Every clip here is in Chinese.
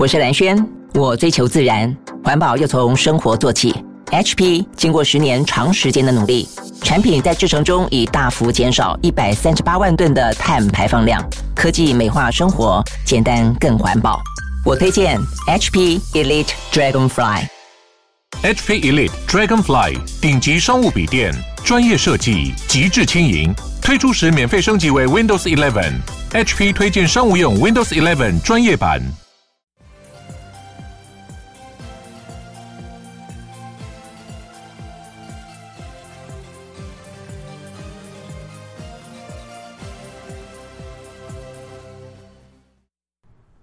我是蓝轩，我追求自然，环保又从生活做起。HP 经过十年长时间的努力，产品在制程中已大幅减少一百三十八万吨的碳排放量。科技美化生活，简单更环保。我推荐 HP Elite Dragonfly。HP Elite Dragonfly 顶级商务笔电，专业设计，极致轻盈。推出时免费升级为 Windows 11。HP 推荐商务用 Windows 11专业版。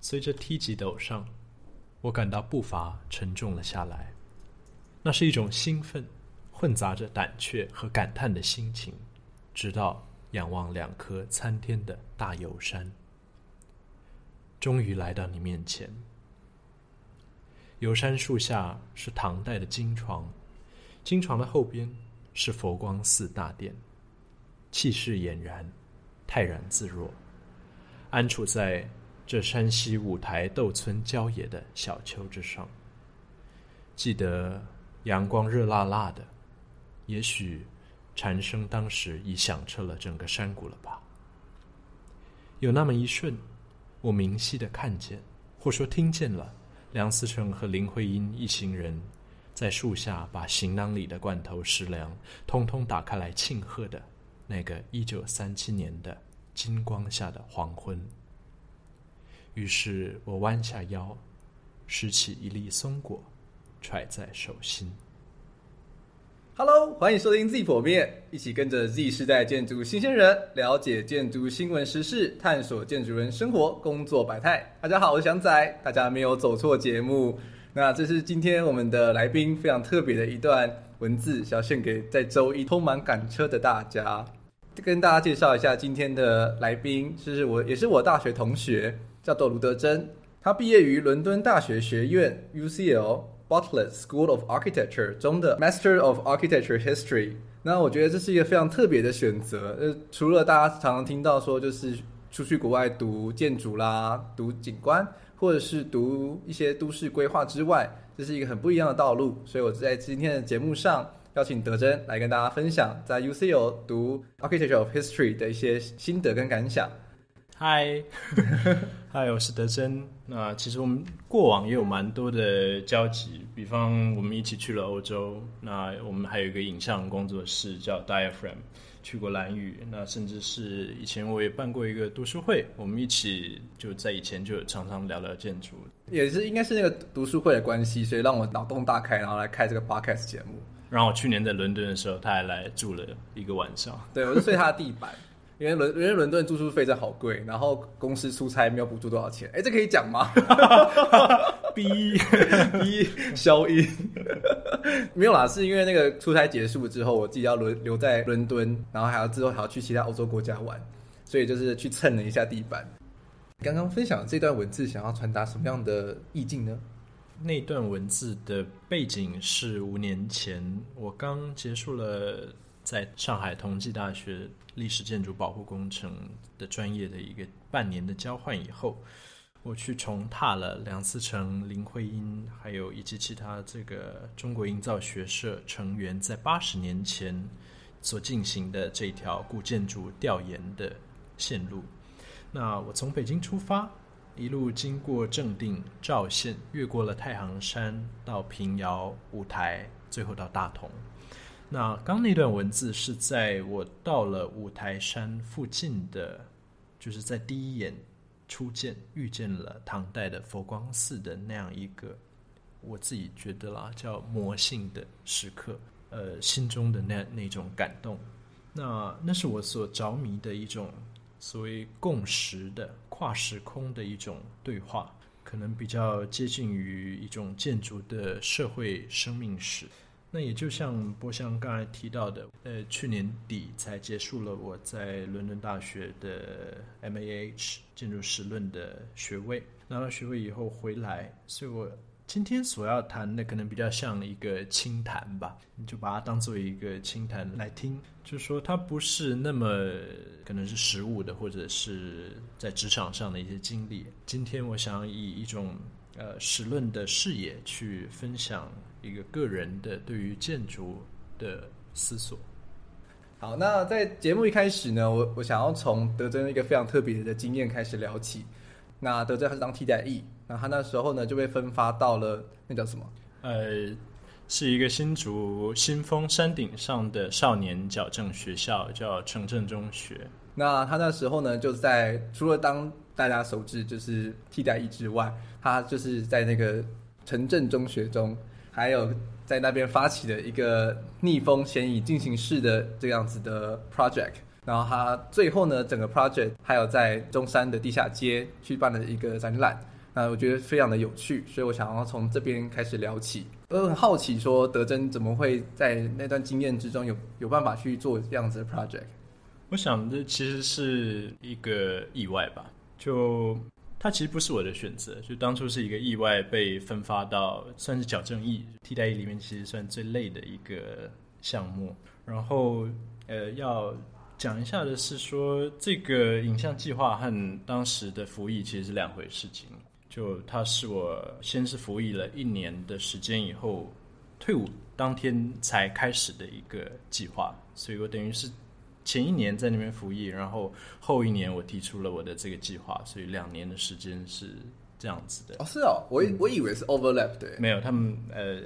随着梯级陡上，我感到步伐沉重了下来。那是一种兴奋，混杂着胆怯和感叹的心情。直到仰望两颗参天的大油山，终于来到你面前。油山树下是唐代的金床，金床的后边是佛光寺大殿，气势俨然，泰然自若，安处在。这山西五台窦村郊野的小丘之上，记得阳光热辣辣的，也许蝉声当时已响彻了整个山谷了吧。有那么一瞬，我明晰的看见，或说听见了梁思成和林徽因一行人在树下把行囊里的罐头食粮通通打开来庆贺的那个一九三七年的金光下的黄昏。于是我弯下腰，拾起一粒松果，揣在手心。Hello，欢迎收听 Z 剖面，一起跟着 Z 世代建筑新鲜人，了解建筑新闻时事，探索建筑人生活工作百态。大家好，我是祥仔，大家没有走错节目。那这是今天我们的来宾非常特别的一段文字，想要献给在周一匆忙赶车的大家。跟大家介绍一下今天的来宾，是我也是我大学同学。叫做卢德珍，他毕业于伦敦大学学院 （UCL Bartlett School of Architecture） 中的 Master of Architecture History。那我觉得这是一个非常特别的选择。呃，除了大家常常听到说，就是出去国外读建筑啦、读景观，或者是读一些都市规划之外，这是一个很不一样的道路。所以我在今天的节目上邀请德珍来跟大家分享在 UCL 读 Architecture of History 的一些心得跟感想。嗨，嗨，我是德珍。那其实我们过往也有蛮多的交集，比方我们一起去了欧洲。那我们还有一个影像工作室叫 Diaphragm，去过蓝屿。那甚至是以前我也办过一个读书会，我们一起就在以前就常常聊聊建筑。也是应该是那个读书会的关系，所以让我脑洞大开，然后来开这个 podcast 节目。然后我去年在伦敦的时候，他还来住了一个晚上。对，我就睡他的地板。因为伦因为伦敦住宿费真好贵，然后公司出差没有补助多少钱？哎，这可以讲吗？逼逼消音，没有啦，是因为那个出差结束之后，我自己要留留在伦敦，然后还要之后还要去其他欧洲国家玩，所以就是去蹭了一下地板。刚刚分享这段文字，想要传达什么样的意境呢？那段文字的背景是五年前，我刚结束了在上海同济大学。历史建筑保护工程的专业的一个半年的交换以后，我去重踏了梁思成、林徽因，还有以及其他这个中国营造学社成员在八十年前所进行的这条古建筑调研的线路。那我从北京出发，一路经过正定、赵县，越过了太行山，到平遥、五台，最后到大同。那刚那段文字是在我到了五台山附近的，就是在第一眼初见遇见了唐代的佛光寺的那样一个，我自己觉得啦叫魔性的时刻，呃，心中的那那种感动，那那是我所着迷的一种所谓共识的跨时空的一种对话，可能比较接近于一种建筑的社会生命史。那也就像波香刚才提到的，呃，去年底才结束了我在伦敦大学的 MAH 建筑史论的学位，拿到学位以后回来，所以我今天所要谈的可能比较像一个轻谈吧，你就把它当做一个轻谈来听，就是说它不是那么可能是实务的，或者是在职场上的一些经历。今天我想以一种呃史论的视野去分享一个个人的对于建筑的思索。好，那在节目一开始呢，我我想要从德珍一个非常特别的经验开始聊起。那德珍他是当替代役，那他那时候呢就被分发到了那叫什么？呃，是一个新竹新丰山顶上的少年矫正学校，叫城镇中学。那他那时候呢就在除了当大家熟知就是替代役之外，他就是在那个城镇中学中还有。在那边发起的一个逆风嫌疑进行式的这样子的 project，然后他最后呢，整个 project 还有在中山的地下街去办了一个展览，那我觉得非常的有趣，所以我想要从这边开始聊起。我很好奇说，德珍怎么会在那段经验之中有有办法去做这样子的 project？我想这其实是一个意外吧，就。它其实不是我的选择，就当初是一个意外被分发到算是矫正役替代役里面，其实算最累的一个项目。然后，呃，要讲一下的是说，这个影像计划和当时的服役其实是两回事情。就它是我先是服役了一年的时间以后，退伍当天才开始的一个计划，所以我等于是。前一年在那边服役，然后后一年我提出了我的这个计划，所以两年的时间是这样子的。哦，是哦，我我以为是 overlap 的。没有，他们呃，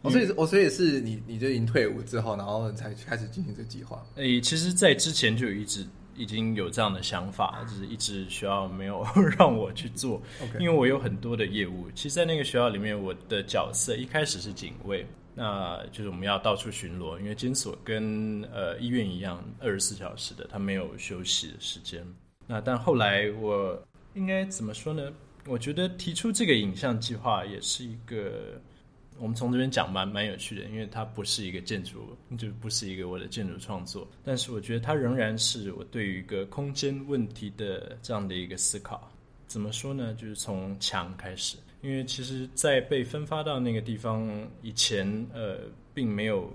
我 所以我所以是你你就已经退伍之后，然后才开始进行这个计划。诶，其实，在之前就一直已经有这样的想法，就是一直学校没有 让我去做.因为我有很多的业务。其实，在那个学校里面，我的角色一开始是警卫。那就是我们要到处巡逻，因为监所跟呃医院一样，二十四小时的，它没有休息的时间。那但后来我应该怎么说呢？我觉得提出这个影像计划也是一个，我们从这边讲蛮蛮有趣的，因为它不是一个建筑，就不是一个我的建筑创作，但是我觉得它仍然是我对于一个空间问题的这样的一个思考。怎么说呢？就是从墙开始。因为其实，在被分发到那个地方以前，呃，并没有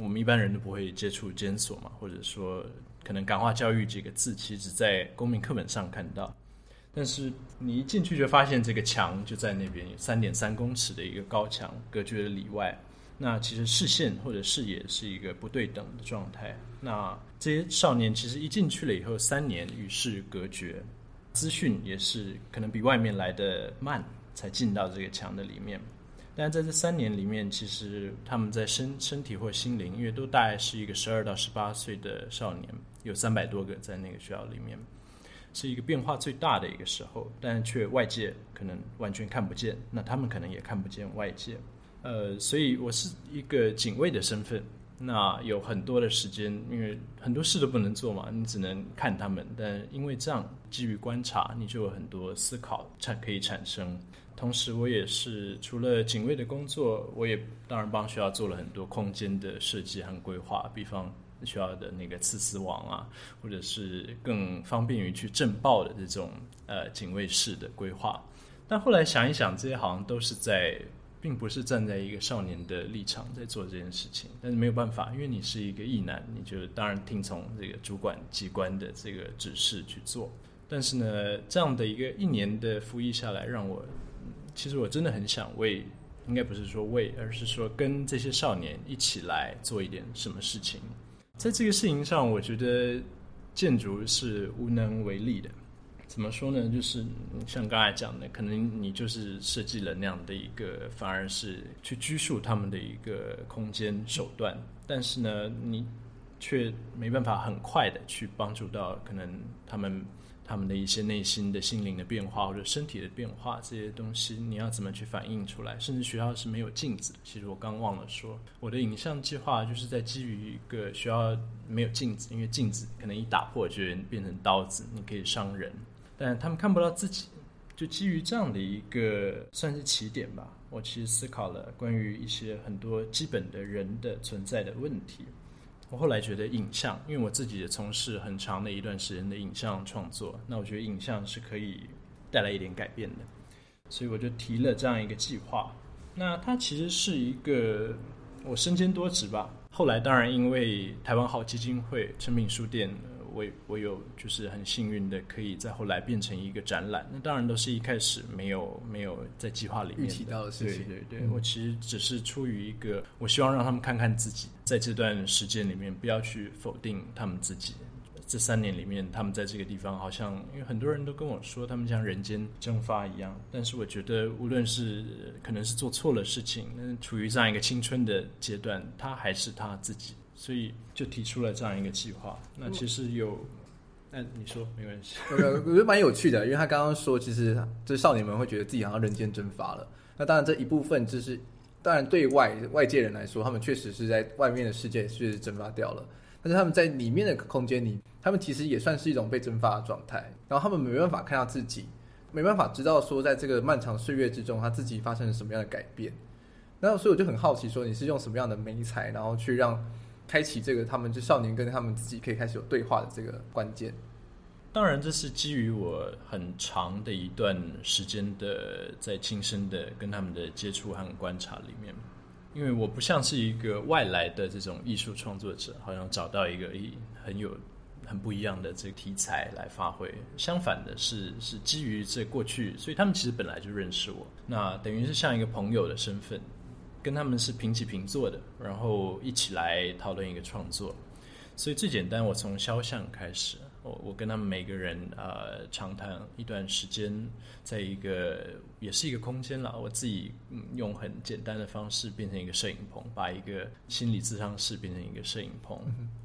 我们一般人都不会接触监所嘛，或者说，可能感化教育这个字，其实只在公民课本上看到。但是你一进去就发现这个墙就在那边，有三点三公尺的一个高墙隔绝了里外。那其实视线或者视野是一个不对等的状态。那这些少年其实一进去了以后，三年与世隔绝，资讯也是可能比外面来的慢。才进到这个墙的里面，但在这三年里面，其实他们在身身体或心灵，因为都大概是一个十二到十八岁的少年，有三百多个在那个学校里面，是一个变化最大的一个时候，但却外界可能完全看不见，那他们可能也看不见外界，呃，所以我是一个警卫的身份。那有很多的时间，因为很多事都不能做嘛，你只能看他们。但因为这样，基于观察，你就有很多思考产可以产生。同时，我也是除了警卫的工作，我也当然帮学校做了很多空间的设计和规划，比方学校的那个刺丝网啊，或者是更方便于去震爆的这种呃警卫室的规划。但后来想一想，这些好像都是在。并不是站在一个少年的立场在做这件事情，但是没有办法，因为你是一个役男，你就当然听从这个主管机关的这个指示去做。但是呢，这样的一个一年的服役下来，让我其实我真的很想为，应该不是说为，而是说跟这些少年一起来做一点什么事情。在这个事情上，我觉得建筑是无能为力的。怎么说呢？就是像刚才讲的，可能你就是设计了那样的一个，反而是去拘束他们的一个空间手段，但是呢，你却没办法很快的去帮助到可能他们。他们的一些内心的心灵的变化或者身体的变化，这些东西你要怎么去反映出来？甚至学校是没有镜子。其实我刚忘了说，我的影像计划就是在基于一个学校没有镜子，因为镜子可能一打破就变成刀子，你可以伤人。但他们看不到自己，就基于这样的一个算是起点吧。我其实思考了关于一些很多基本的人的存在的问题。我后来觉得影像，因为我自己也从事很长的一段时间的影像创作，那我觉得影像是可以带来一点改变的，所以我就提了这样一个计划。那它其实是一个我身兼多职吧。后来当然因为台湾好基金会诚品书店，我我有就是很幸运的可以在后来变成一个展览。那当然都是一开始没有没有在计划里面预期到的事情。对对对，嗯、我其实只是出于一个，我希望让他们看看自己在这段时间里面，不要去否定他们自己。这三年里面，他们在这个地方好像，因为很多人都跟我说，他们像人间蒸发一样。但是我觉得，无论是可能是做错了事情，那处于这样一个青春的阶段，他还是他自己，所以就提出了这样一个计划。那其实有，那你说没关系。我觉得蛮有趣的，因为他刚刚说，其实这少年们会觉得自己好像人间蒸发了。那当然这一部分就是，当然对外外界人来说，他们确实是在外面的世界确实蒸发掉了。但是他们在里面的空间里，他们其实也算是一种被蒸发的状态。然后他们没办法看到自己，没办法知道说，在这个漫长岁月之中，他自己发生了什么样的改变。那所以我就很好奇，说你是用什么样的媒材，然后去让开启这个他们就少年跟他们自己可以开始有对话的这个关键。当然，这是基于我很长的一段时间的在亲身的跟他们的接触和观察里面。因为我不像是一个外来的这种艺术创作者，好像找到一个很有很不一样的这个题材来发挥。相反的是，是基于这过去，所以他们其实本来就认识我，那等于是像一个朋友的身份，跟他们是平起平坐的，然后一起来讨论一个创作。所以最简单，我从肖像开始。我我跟他们每个人呃长谈一段时间，在一个也是一个空间了。我自己嗯用很简单的方式变成一个摄影棚，把一个心理咨商室变成一个摄影棚，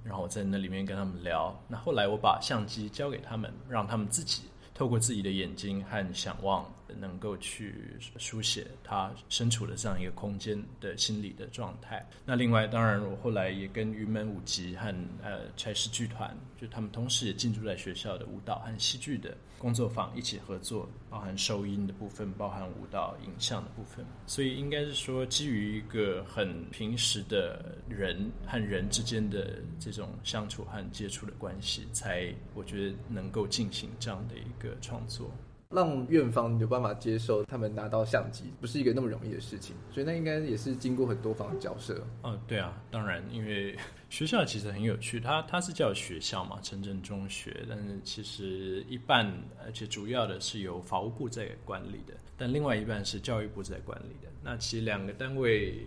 然后我在那里面跟他们聊。那后来我把相机交给他们，让他们自己透过自己的眼睛和想望。能够去书写他身处的这样一个空间的心理的状态。那另外，当然我后来也跟云门舞集和呃柴氏剧团，就他们同时也进驻在学校的舞蹈和戏剧的工作坊一起合作，包含收音的部分，包含舞蹈影像的部分。所以应该是说，基于一个很平时的人和人之间的这种相处和接触的关系，才我觉得能够进行这样的一个创作。让院方有办法接受他们拿到相机，不是一个那么容易的事情，所以那应该也是经过很多方的交涉。嗯，对啊，当然，因为学校其实很有趣，它它是叫学校嘛，城镇中学，但是其实一半，而且主要的是由法务部在管理的，但另外一半是教育部在管理的。那其实两个单位。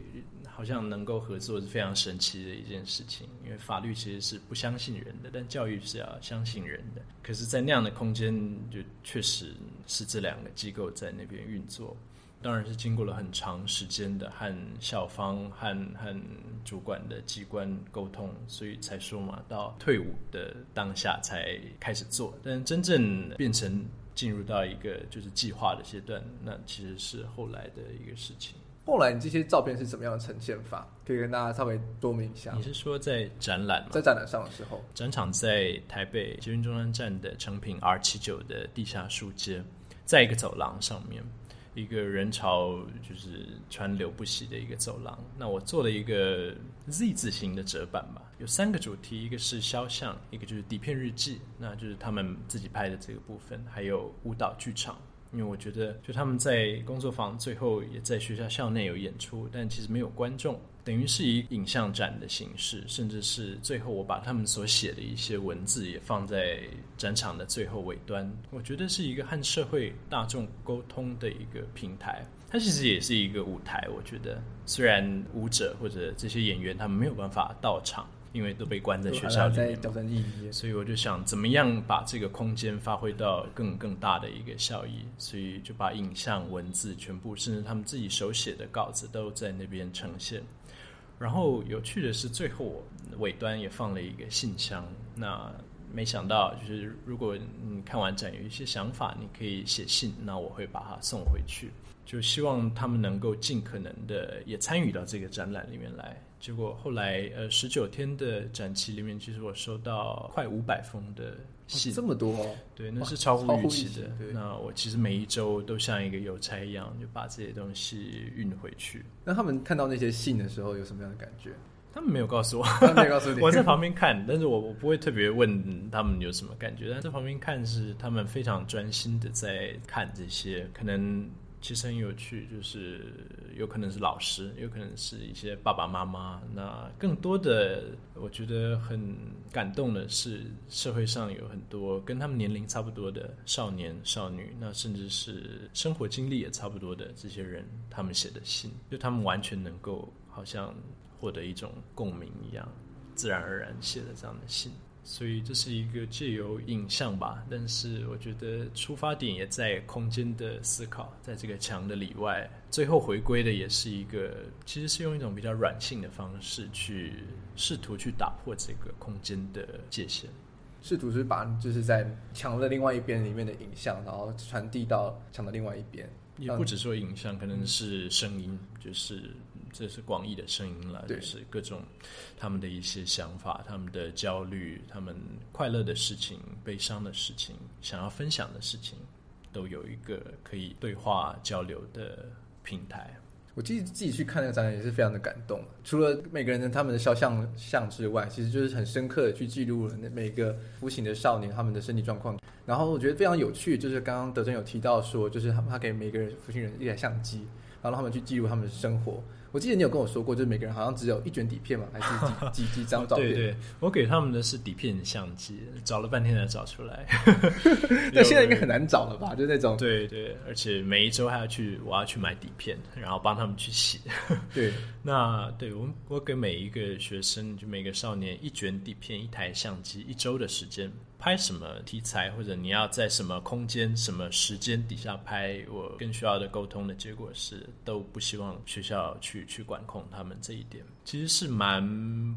好像能够合作是非常神奇的一件事情，因为法律其实是不相信人的，但教育是要相信人的。可是，在那样的空间，就确实是这两个机构在那边运作。当然是经过了很长时间的和校方和和主管的机关沟通，所以才说嘛，到退伍的当下才开始做。但真正变成进入到一个就是计划的阶段，那其实是后来的一个事情。后来你这些照片是怎么样的呈现法？可以跟大家稍微说明一下。你是说在展览吗？在展览上的时候，展场在台北捷运中山站的成品 R 七九的地下书街，在一个走廊上面，一个人潮就是川流不息的一个走廊。那我做了一个 Z 字形的折板吧，有三个主题，一个是肖像，一个就是底片日记，那就是他们自己拍的这个部分，还有舞蹈剧场。因为我觉得，就他们在工作坊最后也在学校校内有演出，但其实没有观众，等于是以影像展的形式，甚至是最后我把他们所写的一些文字也放在展场的最后尾端。我觉得是一个和社会大众沟通的一个平台，它其实也是一个舞台。我觉得，虽然舞者或者这些演员他们没有办法到场。因为都被关在学校里面，所以我就想怎么样把这个空间发挥到更更大的一个效益，所以就把影像、文字全部，甚至他们自己手写的稿子都在那边呈现。然后有趣的是，最后尾端也放了一个信箱。那没想到，就是如果你看完展有一些想法，你可以写信，那我会把它送回去。就希望他们能够尽可能的也参与到这个展览里面来。结果后来，呃，十九天的展期里面，其实我收到快五百封的信，哦，这么多，哦，对，那是超乎预期的。那我其实每一周都像一个邮差一样，就把这些东西运回去。那他们看到那些信的时候，有什么样的感觉？他们没有告诉我，没有告诉你，我在旁边看，但是我我不会特别问他们有什么感觉。但在旁边看是他们非常专心的在看这些，可能。其实很有趣，就是有可能是老师，有可能是一些爸爸妈妈。那更多的，我觉得很感动的是，社会上有很多跟他们年龄差不多的少年少女，那甚至是生活经历也差不多的这些人，他们写的信，就他们完全能够好像获得一种共鸣一样，自然而然写的这样的信。所以这是一个借由影像吧，但是我觉得出发点也在空间的思考，在这个墙的里外，最后回归的也是一个，其实是用一种比较软性的方式去试图去打破这个空间的界限，试图是把就是在墙的另外一边里面的影像，然后传递到墙的另外一边，也不只说影像，可能是声音，就是。这是广义的声音了，就是各种他们的一些想法、他们的焦虑、他们快乐的事情、悲伤的事情、想要分享的事情，都有一个可以对话交流的平台。我自己自己去看那个展览也是非常的感动。除了每个人的他们的肖像像之外，其实就是很深刻的去记录了那每个服刑的少年他们的身体状况。然后我觉得非常有趣，就是刚刚德珍有提到说，就是他他给每个人服刑人一台相机，然后让他们去记录他们的生活。我记得你有跟我说过，就是每个人好像只有一卷底片嘛，还是几 几几张照片？对对，我给他们的是底片相机，找了半天才找出来。那现在应该很难找了吧？就那种。对对，而且每一周还要去，我要去买底片，然后帮他们去洗。对，那对我我给每一个学生，就每个少年一卷底片，一台相机，一周的时间。拍什么题材，或者你要在什么空间、什么时间底下拍，我跟学校的沟通的结果是，都不希望学校去去管控他们这一点，其实是蛮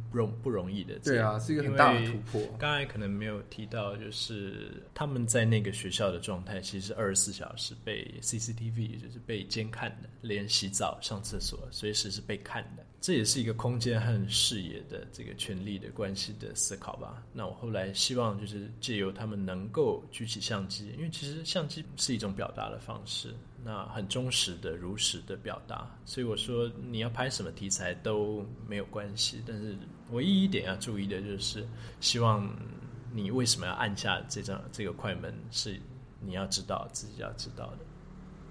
不容不容易的。对啊，是一个很大的突破。刚才可能没有提到，就是他们在那个学校的状态，其实二十四小时被 CCTV 就是被监看的，连洗澡、上厕所随时是被看的。这也是一个空间和视野的这个权力的关系的思考吧。那我后来希望就是借由他们能够举起相机，因为其实相机是一种表达的方式，那很忠实的、如实的表达。所以我说你要拍什么题材都没有关系，但是唯一一点要注意的就是，希望你为什么要按下这张这个快门，是你要知道自己要知道的。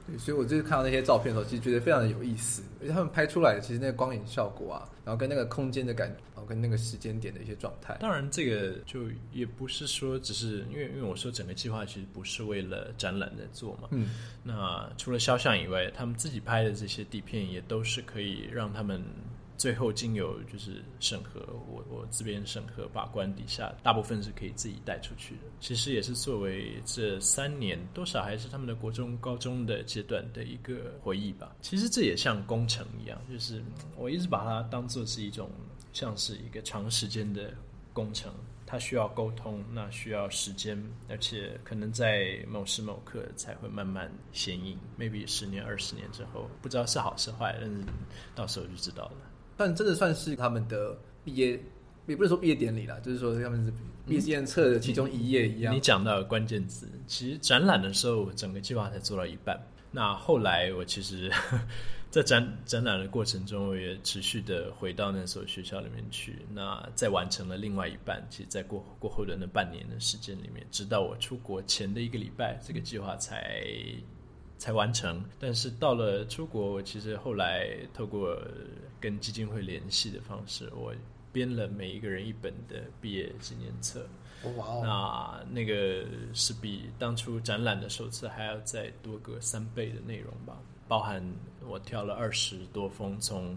对，所以我就是看到那些照片的时候，其实觉得非常的有意思，而且他们拍出来的其实那个光影效果啊，然后跟那个空间的感觉，然后跟那个时间点的一些状态。当然，这个就也不是说只是因为，因为我说整个计划其实不是为了展览在做嘛。嗯。那除了肖像以外，他们自己拍的这些底片也都是可以让他们。最后经由就是审核，我我这边审核把关底下，大部分是可以自己带出去的。其实也是作为这三年多少还是他们的国中、高中的阶段的一个回忆吧。其实这也像工程一样，就是我一直把它当做是一种像是一个长时间的工程，它需要沟通，那需要时间，而且可能在某时某刻才会慢慢显影。maybe 十年、二十年之后，不知道是好是坏，但是到时候就知道了。但真的算是他们的毕业，也不是说毕业典礼啦，就是说他们是毕业纪念册的其中一页一样。你讲到关键字，其实展览的时候，整个计划才做到一半。那后来我其实 在展展览的过程中，我也持续的回到那所学校里面去。那再完成了另外一半，其实，在过过后的那半年的时间里面，直到我出国前的一个礼拜，这个计划才。才完成，但是到了出国，我其实后来透过跟基金会联系的方式，我编了每一个人一本的毕业纪念册。哇哦！那那个是比当初展览的首次还要再多个三倍的内容吧，包含我挑了二十多封从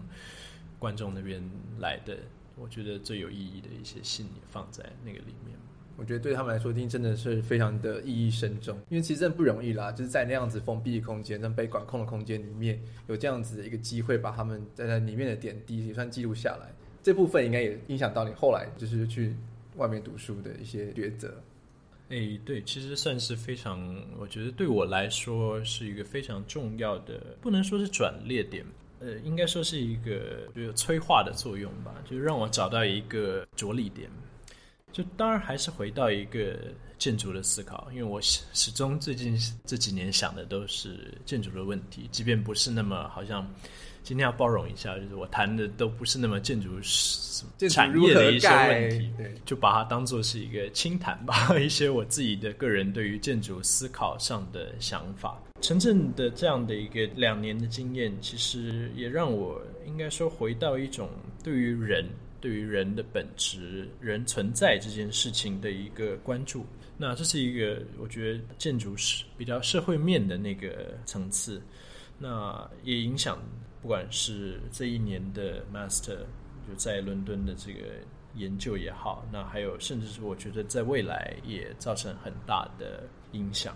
观众那边来的，我觉得最有意义的一些信也放在那个里面。我觉得对他们来说，听真的是非常的意义深重，因为其实真的不容易啦，就是在那样子封闭的空间、那被管控的空间里面，有这样子的一个机会，把他们在那里面的点滴也算记录下来。这部分应该也影响到你后来就是去外面读书的一些抉择。哎，对，其实算是非常，我觉得对我来说是一个非常重要的，不能说是转捩点，呃，应该说是一个有催化的作用吧，就是让我找到一个着力点。就当然还是回到一个建筑的思考，因为我始始终最近这几年想的都是建筑的问题，即便不是那么好像今天要包容一下，就是我谈的都不是那么建筑产业的一些问题，对，就把它当做是一个轻谈吧，一些我自己的个人对于建筑思考上的想法。陈震的这样的一个两年的经验，其实也让我应该说回到一种对于人、对于人的本质、人存在这件事情的一个关注。那这是一个我觉得建筑是比较社会面的那个层次，那也影响不管是这一年的 master 就在伦敦的这个研究也好，那还有甚至是我觉得在未来也造成很大的影响。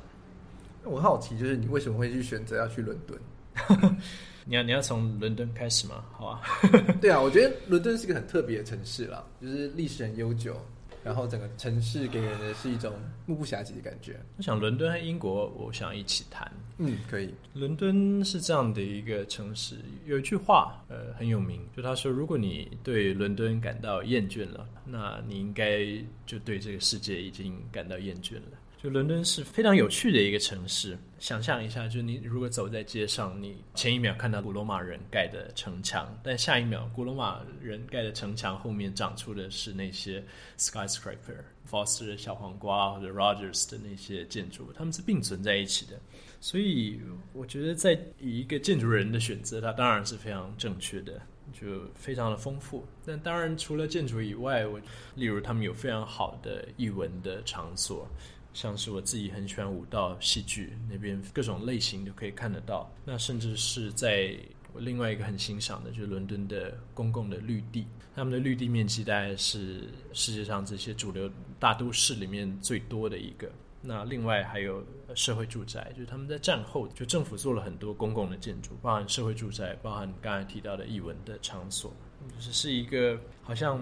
我好奇，就是你为什么会去选择要去伦敦？你要你要从伦敦开始吗？好啊，对啊，我觉得伦敦是一个很特别的城市啦，就是历史很悠久。然后整个城市给人的是一种目不暇接的感觉。我想伦敦和英国，我想一起谈。嗯，可以。伦敦是这样的一个城市，有一句话，呃，很有名，就他说：如果你对伦敦感到厌倦了，那你应该就对这个世界已经感到厌倦了。就伦敦是非常有趣的一个城市。想象一下，就你如果走在街上，你前一秒看到古罗马人盖的城墙，但下一秒古罗马人盖的城墙后面长出的是那些 skyscraper、Foster 的小黄瓜或者 Rogers 的那些建筑，他们是并存在一起的。所以我觉得，在以一个建筑人的选择，它当然是非常正确的，就非常的丰富。但当然，除了建筑以外，我例如他们有非常好的译文的场所。像是我自己很喜欢舞蹈、戏剧那边各种类型都可以看得到。那甚至是在我另外一个很欣赏的，就是伦敦的公共的绿地，他们的绿地面积大概是世界上这些主流大都市里面最多的一个。那另外还有社会住宅，就是他们在战后就政府做了很多公共的建筑，包含社会住宅，包含刚才提到的艺文的场所，就是是一个好像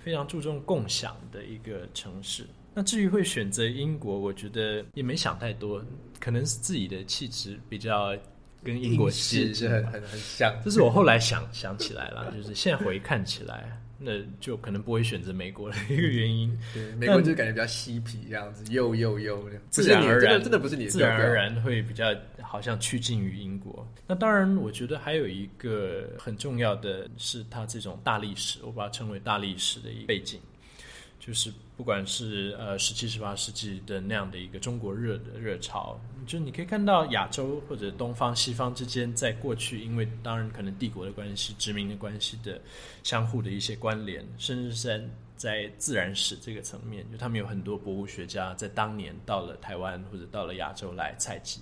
非常注重共享的一个城市。那至于会选择英国，我觉得也没想太多，可能是自己的气质比较跟英国气质很很很像。这是我后来想想起来了，就是现在回看起来，那就可能不会选择美国的一个原因。对，美国就感觉比较嬉皮这样子，又又又，自然而然，真的不是你，自然而然会比较好像趋近于英国。那当然，我觉得还有一个很重要的是，它这种大历史，我把它称为大历史的一个背景。就是不管是呃十七、十八世纪的那样的一个中国热的热潮，就你可以看到亚洲或者东方、西方之间，在过去因为当然可能帝国的关系、殖民的关系的相互的一些关联，甚至是在在自然史这个层面，就他们有很多博物学家在当年到了台湾或者到了亚洲来采集，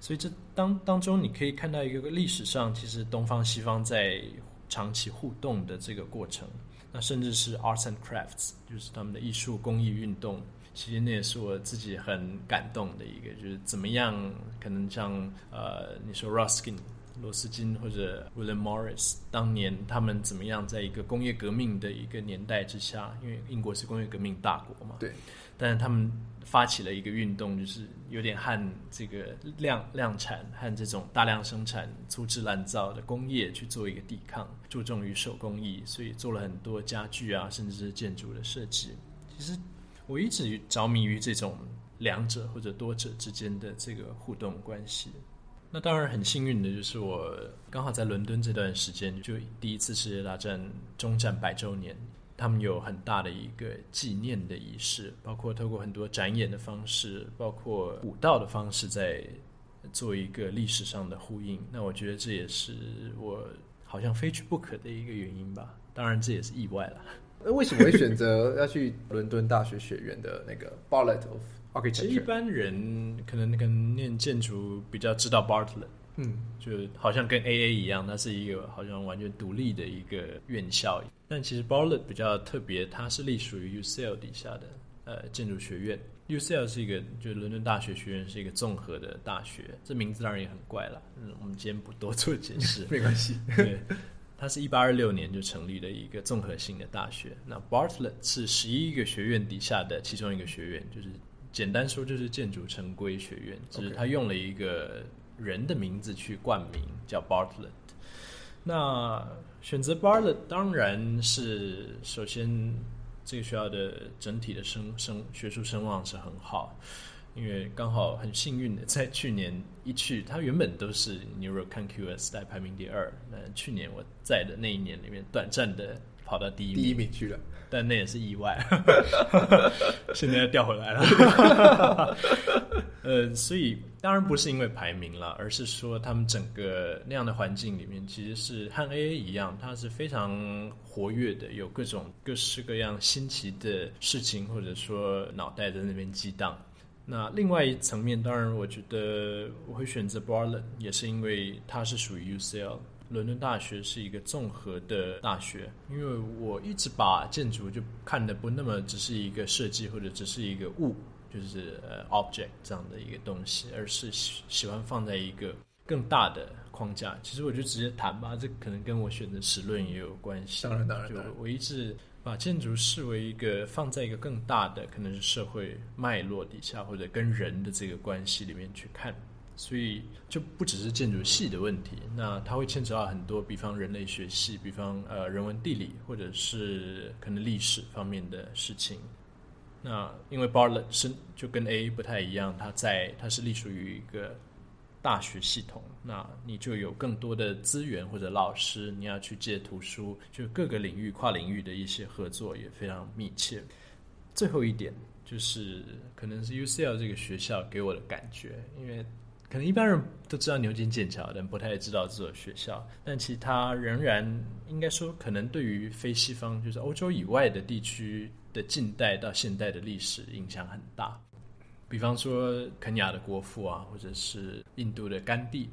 所以这当当中你可以看到一个历史上其实东方西方在长期互动的这个过程。那甚至是 arts and crafts，就是他们的艺术公益运动，其实那也是我自己很感动的一个，就是怎么样可能像呃你说 Ruskin 罗斯金或者 William Morris 当年他们怎么样在一个工业革命的一个年代之下，因为英国是工业革命大国嘛，对，但是他们。发起了一个运动，就是有点和这个量量产和这种大量生产粗制滥造的工业去做一个抵抗，注重于手工艺，所以做了很多家具啊，甚至是建筑的设计。其实我一直着迷于这种两者或者多者之间的这个互动关系。那当然很幸运的就是我刚好在伦敦这段时间，就第一次世界大战终战百周年。他们有很大的一个纪念的仪式，包括透过很多展演的方式，包括舞蹈的方式，在做一个历史上的呼应。那我觉得这也是我好像非去不可的一个原因吧。当然这也是意外了。那为什么会选择要去伦敦大学学院的那个 Bartlett of OK？其实一般人可能那个念建筑比较知道 Bartlett。嗯，就好像跟 AA 一样，它是一个好像完全独立的一个院校。但其实 Bartlett 比较特别，它是隶属于 UCL 底下的呃建筑学院。UCL 是一个，就伦敦大学学院是一个综合的大学，这名字当然也很怪了。嗯，我们今天不多做解释，没关系。对，它是一八二六年就成立的一个综合性的大学。那 Bartlett 是十一个学院底下的其中一个学院，就是简单说就是建筑成规学院，只是它用了一个。人的名字去冠名叫 Bartlett，那选择 Bartlett 当然是首先这个学校的整体的声声学术声望是很好，因为刚好很幸运的在去年一去，它原本都是 New York ConQS 在排名第二，那去年我在的那一年里面短暂的跑到第一名，第一名去了，但那也是意外，现在又调回来了，呃，所以。当然不是因为排名了，而是说他们整个那样的环境里面，其实是和 AA 一样，它是非常活跃的，有各种各式各样新奇的事情，或者说脑袋在那边激荡。那另外一层面，当然我觉得我会选择 Barlett，也是因为它是属于 UCL。伦敦大学是一个综合的大学，因为我一直把建筑就看得不那么只是一个设计或者只是一个物，就是呃 object 这样的一个东西，而是喜喜欢放在一个更大的框架。其实我就直接谈吧，这可能跟我选择史论也有关系。当然，当然，就我一直把建筑视为一个放在一个更大的，可能是社会脉络底下，或者跟人的这个关系里面去看。所以就不只是建筑系的问题，那它会牵扯到很多，比方人类学系，比方呃人文地理，或者是可能历史方面的事情。那因为 Bartlett 是就跟 A 不太一样，它在它是隶属于一个大学系统，那你就有更多的资源或者老师，你要去借图书，就各个领域跨领域的一些合作也非常密切。最后一点就是可能是 UCL 这个学校给我的感觉，因为。可能一般人都知道牛津、剑桥，但不太知道这所学校。但其他仍然应该说，可能对于非西方，就是欧洲以外的地区的近代到现代的历史影响很大。比方说肯亚的国父啊，或者是印度的甘地，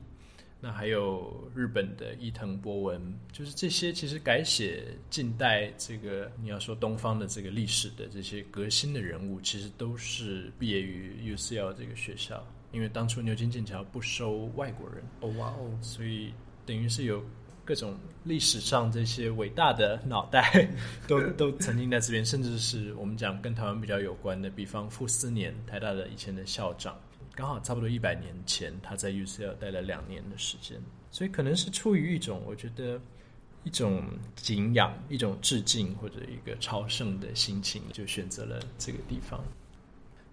那还有日本的伊藤博文，就是这些其实改写近代这个你要说东方的这个历史的这些革新的人物，其实都是毕业于 UCL 这个学校。因为当初牛津、剑桥不收外国人，哦哇哦，所以等于是有各种历史上这些伟大的脑袋 都都曾经在这边，甚至是我们讲跟台湾比较有关的，比方傅斯年，台大的以前的校长，刚好差不多一百年前他在 UCL 待了两年的时间，所以可能是出于一种我觉得一种敬仰、一种致敬或者一个朝圣的心情，就选择了这个地方。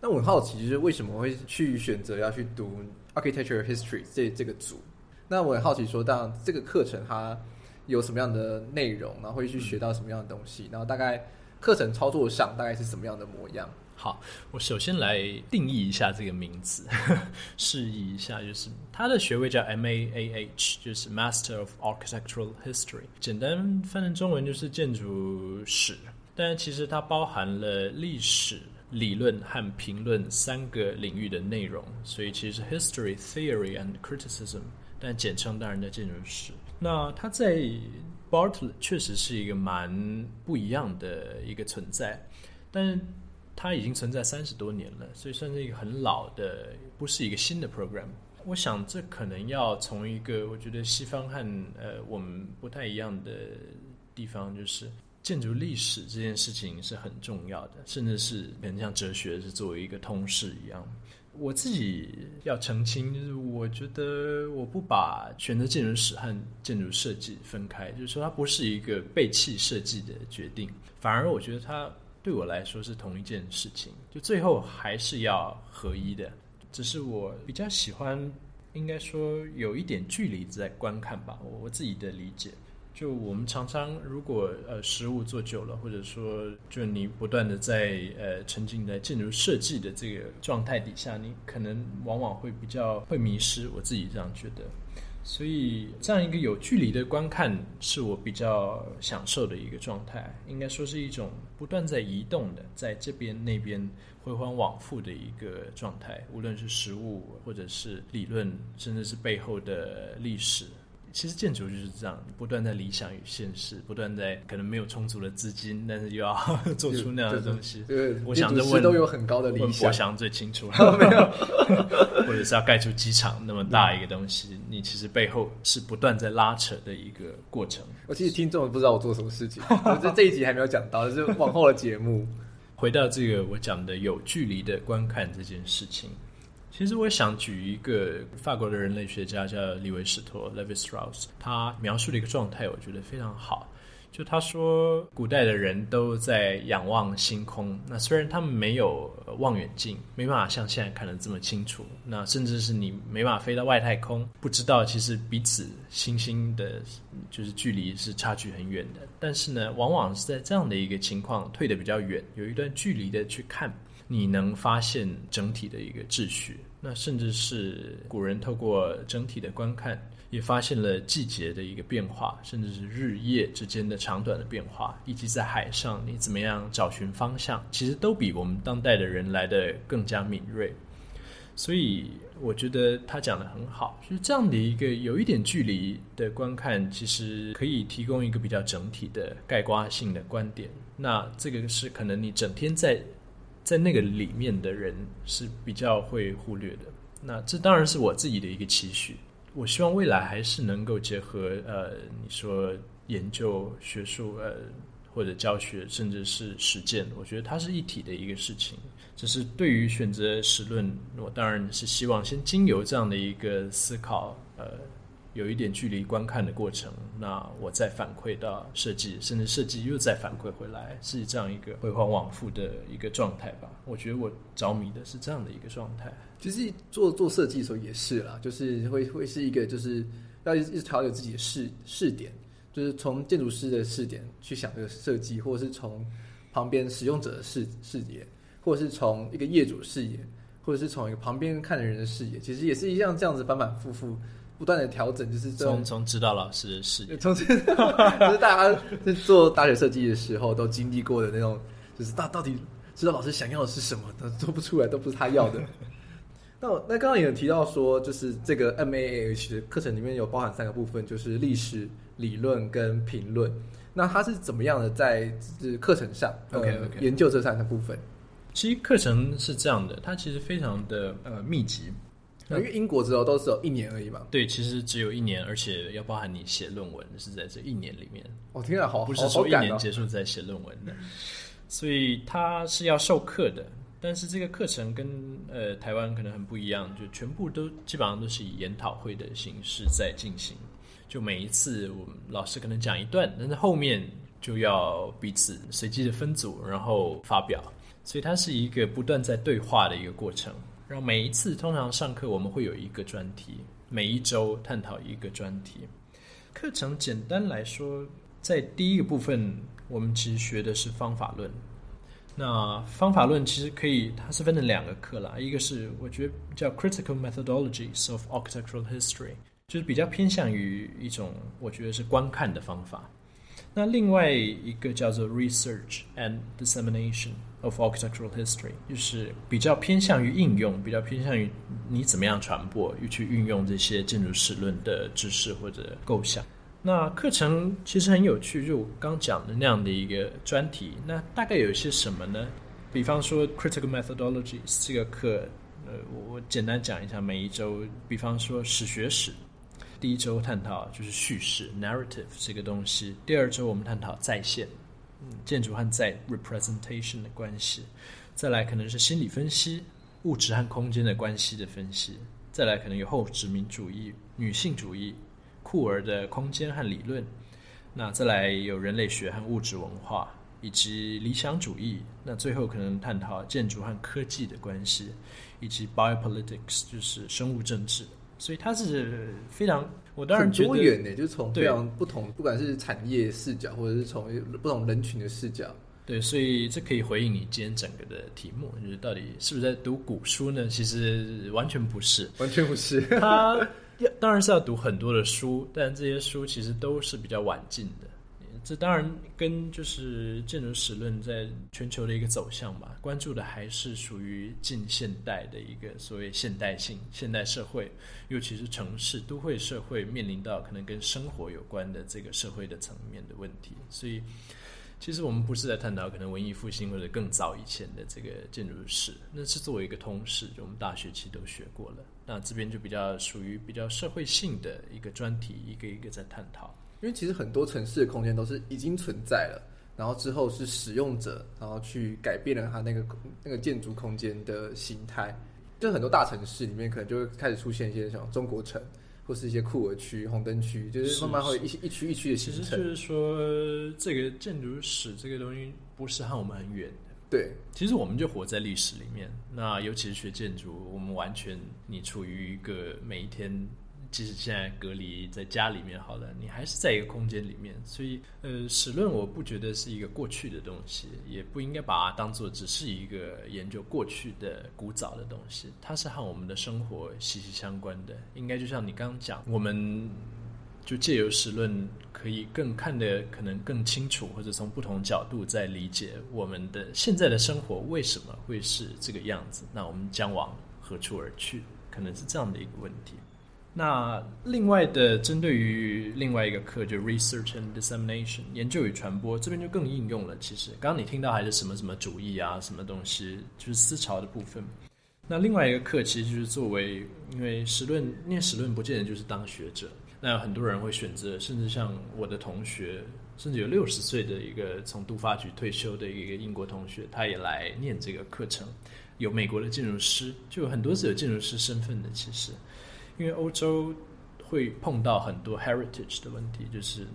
那我很好奇，就是为什么会去选择要去读 Architecture History 这这个组？那我很好奇，说当然这个课程它有什么样的内容，然后会去学到什么样的东西，然后大概课程操作上大概是什么样的模样？好，我首先来定义一下这个名字，示意一下，就是它的学位叫 M A A H，就是 Master of Architectural History，简单翻成中文就是建筑史，但其实它包含了历史。理论和评论三个领域的内容，所以其实是 history, theory and criticism，但简称当然叫建筑史。那它在 bartlet 确实是一个蛮不一样的一个存在，但是它已经存在三十多年了，所以算是一个很老的，不是一个新的 program。我想这可能要从一个我觉得西方和呃我们不太一样的地方，就是。建筑历史这件事情是很重要的，甚至是很像哲学是作为一个通识一样。我自己要澄清，就是我觉得我不把选择建筑史和建筑设计分开，就是说它不是一个背弃设计的决定，反而我觉得它对我来说是同一件事情，就最后还是要合一的。只是我比较喜欢，应该说有一点距离在观看吧，我我自己的理解。就我们常常，如果呃实物做久了，或者说就你不断的在呃沉浸在建筑设计的这个状态底下，你可能往往会比较会迷失。我自己这样觉得，所以这样一个有距离的观看是我比较享受的一个状态。应该说是一种不断在移动的，在这边那边回环往复的一个状态，无论是实物或者是理论，甚至是背后的历史。其实建筑就是这样，不断在理想与现实，不断在可能没有充足的资金，但是又要 做出那样的东西。对，我想着问都有很高的理想，我想最清楚 了。没有，或者是要盖出机场那么大一个东西，你其实背后是不断在拉扯的一个过程。我其实听众不知道我做什么事情，我这这一集还没有讲到，就是往后的节目。回到这个我讲的有距离的观看这件事情。其实我想举一个法国的人类学家叫李维斯托 （Lévi-Strauss），他描述的一个状态，我觉得非常好。就他说，古代的人都在仰望星空。那虽然他们没有望远镜，没办法像现在看得这么清楚，那甚至是你没办法飞到外太空，不知道其实彼此星星的，就是距离是差距很远的。但是呢，往往是在这样的一个情况，退得比较远，有一段距离的去看。你能发现整体的一个秩序，那甚至是古人透过整体的观看，也发现了季节的一个变化，甚至是日夜之间的长短的变化，以及在海上你怎么样找寻方向，其实都比我们当代的人来得更加敏锐。所以我觉得他讲得很好，就是这样的一个有一点距离的观看，其实可以提供一个比较整体的概括性的观点。那这个是可能你整天在在那个里面的人是比较会忽略的。那这当然是我自己的一个期许。我希望未来还是能够结合呃，你说研究学术呃。或者教学，甚至是实践，我觉得它是一体的一个事情。只是对于选择史论，我当然是希望先经由这样的一个思考，呃，有一点距离观看的过程，那我再反馈到设计，甚至设计又再反馈回来，是这样一个回环往复的一个状态吧。我觉得我着迷的是这样的一个状态。其实做做设计的时候也是啦，就是会会是一个，就是要一直调整自己的视视点。就是从建筑师的视点去想这个设计，或者是从旁边使用者的视视野，或者是从一个业主视野，或者是从一个旁边看的人的视野，其实也是一样这样子反反复复不断的调整，就是从从指导老师的视野，从 就是大家在做大学设计的时候都经历过的那种，就是到到底指导老师想要的是什么，都做不出来，都不是他要的。那那刚刚也有提到说，就是这个 MAAH 的课程里面有包含三个部分，就是历史。理论跟评论，那它是怎么样的在就是课程上？OK OK，研究这三个部分。其实课程是这样的，它其实非常的呃密集，因为英国之后都只有一年而已嘛。对，其实只有一年，而且要包含你写论文是在这一年里面。哦，听起来好，不是说一年结束再写论文的，所以它是要授课的。但是这个课程跟呃台湾可能很不一样，就全部都基本上都是以研讨会的形式在进行。就每一次我们老师可能讲一段，但是后面就要彼此随机的分组，然后发表，所以它是一个不断在对话的一个过程。然后每一次通常上课我们会有一个专题，每一周探讨一个专题。课程简单来说，在第一个部分我们其实学的是方法论。那方法论其实可以，它是分成两个课啦，一个是我觉得叫 Critical Methodologies of Architectural History。就是比较偏向于一种，我觉得是观看的方法。那另外一个叫做 Research and Dissemination of Architectural History，就是比较偏向于应用，比较偏向于你怎么样传播，又去运用这些建筑史论的知识或者构想。那课程其实很有趣，就我刚讲的那样的一个专题。那大概有一些什么呢？比方说 Critical Methodologies 这个课，呃，我我简单讲一下，每一周，比方说史学史。第一周探讨就是叙事 （narrative） 这个东西。第二周我们探讨再现，建筑和在 （representation） 的关系。再来可能是心理分析，物质和空间的关系的分析。再来可能有后殖民主义、女性主义、酷儿的空间和理论。那再来有人类学和物质文化，以及理想主义。那最后可能探讨建筑和科技的关系，以及 biopolitics，就是生物政治。所以它是非常，我当然觉得多元呢，就是从非常不同，不管是产业视角，或者是从不同人群的视角。对，所以这可以回应你今天整个的题目，就是到底是不是在读古书呢？其实完全不是，完全不是。他 要当然是要读很多的书，但这些书其实都是比较晚进的。这当然跟就是建筑史论在全球的一个走向吧，关注的还是属于近现代的一个所谓现代性、现代社会，尤其是城市都会社会面临到可能跟生活有关的这个社会的层面的问题。所以，其实我们不是在探讨可能文艺复兴或者更早以前的这个建筑史，那是作为一个通识，就我们大学期都学过了。那这边就比较属于比较社会性的一个专题，一个一个在探讨。因为其实很多城市的空间都是已经存在了，然后之后是使用者，然后去改变了它那个那个建筑空间的形态。就很多大城市里面，可能就会开始出现一些像中国城，或是一些酷儿区、红灯区，就是慢慢会一一区一区的形成。其实就是说，这个建筑史这个东西不是和我们很远的。对，其实我们就活在历史里面。那尤其是学建筑，我们完全你处于一个每一天。即使现在隔离在家里面好了，你还是在一个空间里面。所以，呃，史论我不觉得是一个过去的东西，也不应该把它当做只是一个研究过去的古早的东西。它是和我们的生活息息相关的。应该就像你刚刚讲，我们就借由史论可以更看得可能更清楚，或者从不同角度在理解我们的现在的生活为什么会是这个样子。那我们将往何处而去？可能是这样的一个问题。那另外的，针对于另外一个课，就 research and dissemination 研究与传播，这边就更应用了。其实刚刚你听到还是什么什么主义啊，什么东西，就是思潮的部分。那另外一个课，其实就是作为，因为史论念史论，不见得就是当学者。那有很多人会选择，甚至像我的同学，甚至有六十岁的一个从杜发局退休的一个英国同学，他也来念这个课程。有美国的建筑师，就很多是有建筑师身份的。其实，因为欧洲会碰到很多 heritage 的问题，就是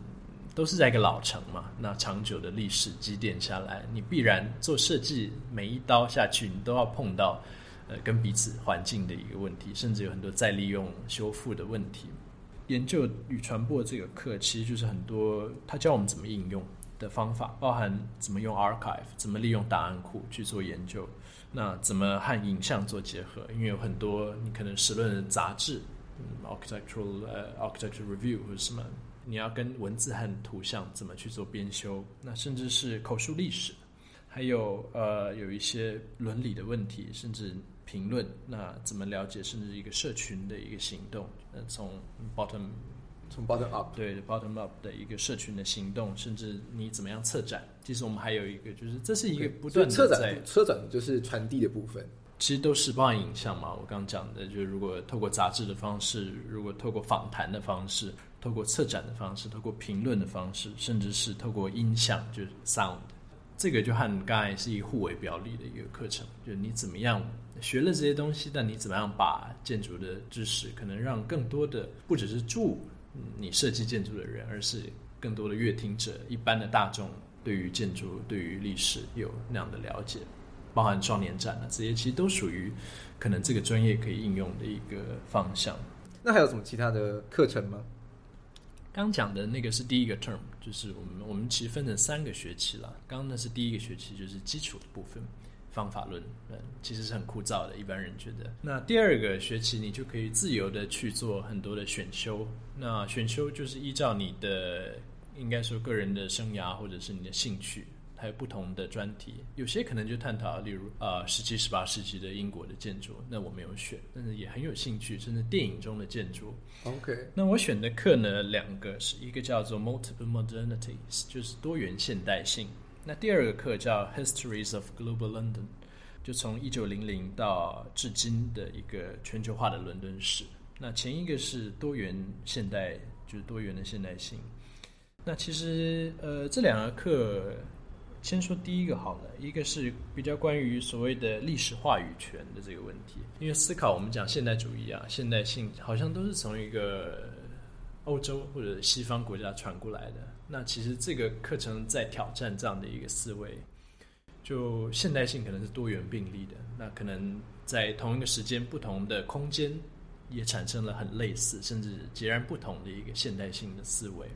都是在一个老城嘛，那长久的历史积淀下来，你必然做设计，每一刀下去，你都要碰到呃跟彼此环境的一个问题，甚至有很多再利用、修复的问题。研究与传播这个课，其实就是很多他教我们怎么应用的方法，包含怎么用 archive，怎么利用档案库去做研究。那怎么和影像做结合？因为有很多你可能史论的杂志，，architectural 呃、uh, architectural review 或者什么，你要跟文字和图像怎么去做编修？那甚至是口述历史，还有呃有一些伦理的问题，甚至评论。那怎么了解？甚至一个社群的一个行动？呃，从 bottom。从 bottom up 对 bottom up 的一个社群的行动，甚至你怎么样策展？其实我们还有一个，就是这是一个不断的策展，策展就是传递的部分，其实都是包含影像嘛。我刚讲的，就是如果透过杂志的方式，如果透过访谈的方式，透过策展的方式，透过评论的方式，甚至是透过音像，就是 sound，这个就和刚才是一个互为表里的一个课程，就你怎么样学了这些东西，但你怎么样把建筑的知识，可能让更多的不只是住。你设计建筑的人，而是更多的阅听者，一般的大众对于建筑、对于历史有那样的了解，包含双年展啊，这些其实都属于可能这个专业可以应用的一个方向。那还有什么其他的课程吗？刚讲的那个是第一个 term，就是我们我们其实分成三个学期了。刚刚那是第一个学期，就是基础的部分。方法论，嗯，其实是很枯燥的，一般人觉得。那第二个学期，你就可以自由的去做很多的选修。那选修就是依照你的，应该说个人的生涯或者是你的兴趣，还有不同的专题。有些可能就探讨，例如啊，十七、十八世纪的英国的建筑，那我没有选，但是也很有兴趣，甚至电影中的建筑。OK，那我选的课呢，两个是一个叫做 Multiple Modernities，就是多元现代性。那第二个课叫 Histories of Global London，就从一九零零到至今的一个全球化的伦敦史。那前一个是多元现代，就是多元的现代性。那其实呃，这两个课，先说第一个好了，一个是比较关于所谓的历史话语权的这个问题。因为思考我们讲现代主义啊，现代性好像都是从一个欧洲或者西方国家传过来的。那其实这个课程在挑战这样的一个思维，就现代性可能是多元并立的，那可能在同一个时间、不同的空间，也产生了很类似甚至截然不同的一个现代性的思维。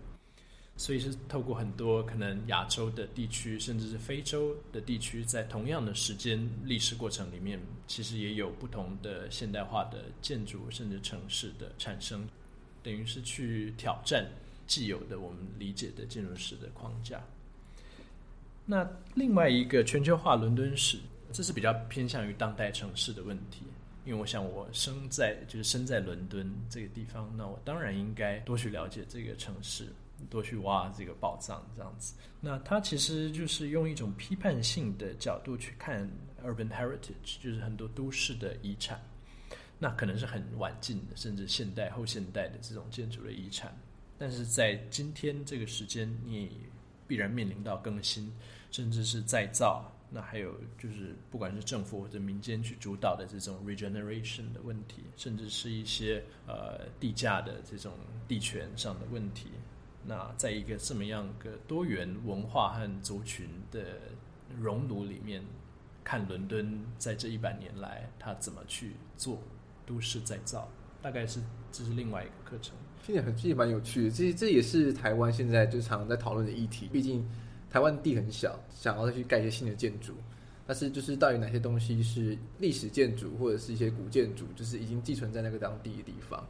所以是透过很多可能亚洲的地区，甚至是非洲的地区，在同样的时间历史过程里面，其实也有不同的现代化的建筑甚至城市的产生，等于是去挑战。既有的我们理解的建筑史的框架，那另外一个全球化伦敦史，这是比较偏向于当代城市的问题。因为我想我生在就是生在伦敦这个地方，那我当然应该多去了解这个城市，多去挖这个宝藏这样子。那它其实就是用一种批判性的角度去看 urban heritage，就是很多都市的遗产，那可能是很晚近的，甚至现代后现代的这种建筑的遗产。但是在今天这个时间，你必然面临到更新，甚至是再造。那还有就是，不管是政府或者民间去主导的这种 regeneration 的问题，甚至是一些呃地价的这种地权上的问题。那在一个这么样个多元文化和族群的熔炉里面，看伦敦在这一百年来，它怎么去做都市再造。大概是这是另外一个课程。听起来很其实蛮有趣的，这这也是台湾现在就常常在讨论的议题。毕竟台湾地很小，想要再去盖一些新的建筑，但是就是到底哪些东西是历史建筑或者是一些古建筑，就是已经寄存在那个当地的地方。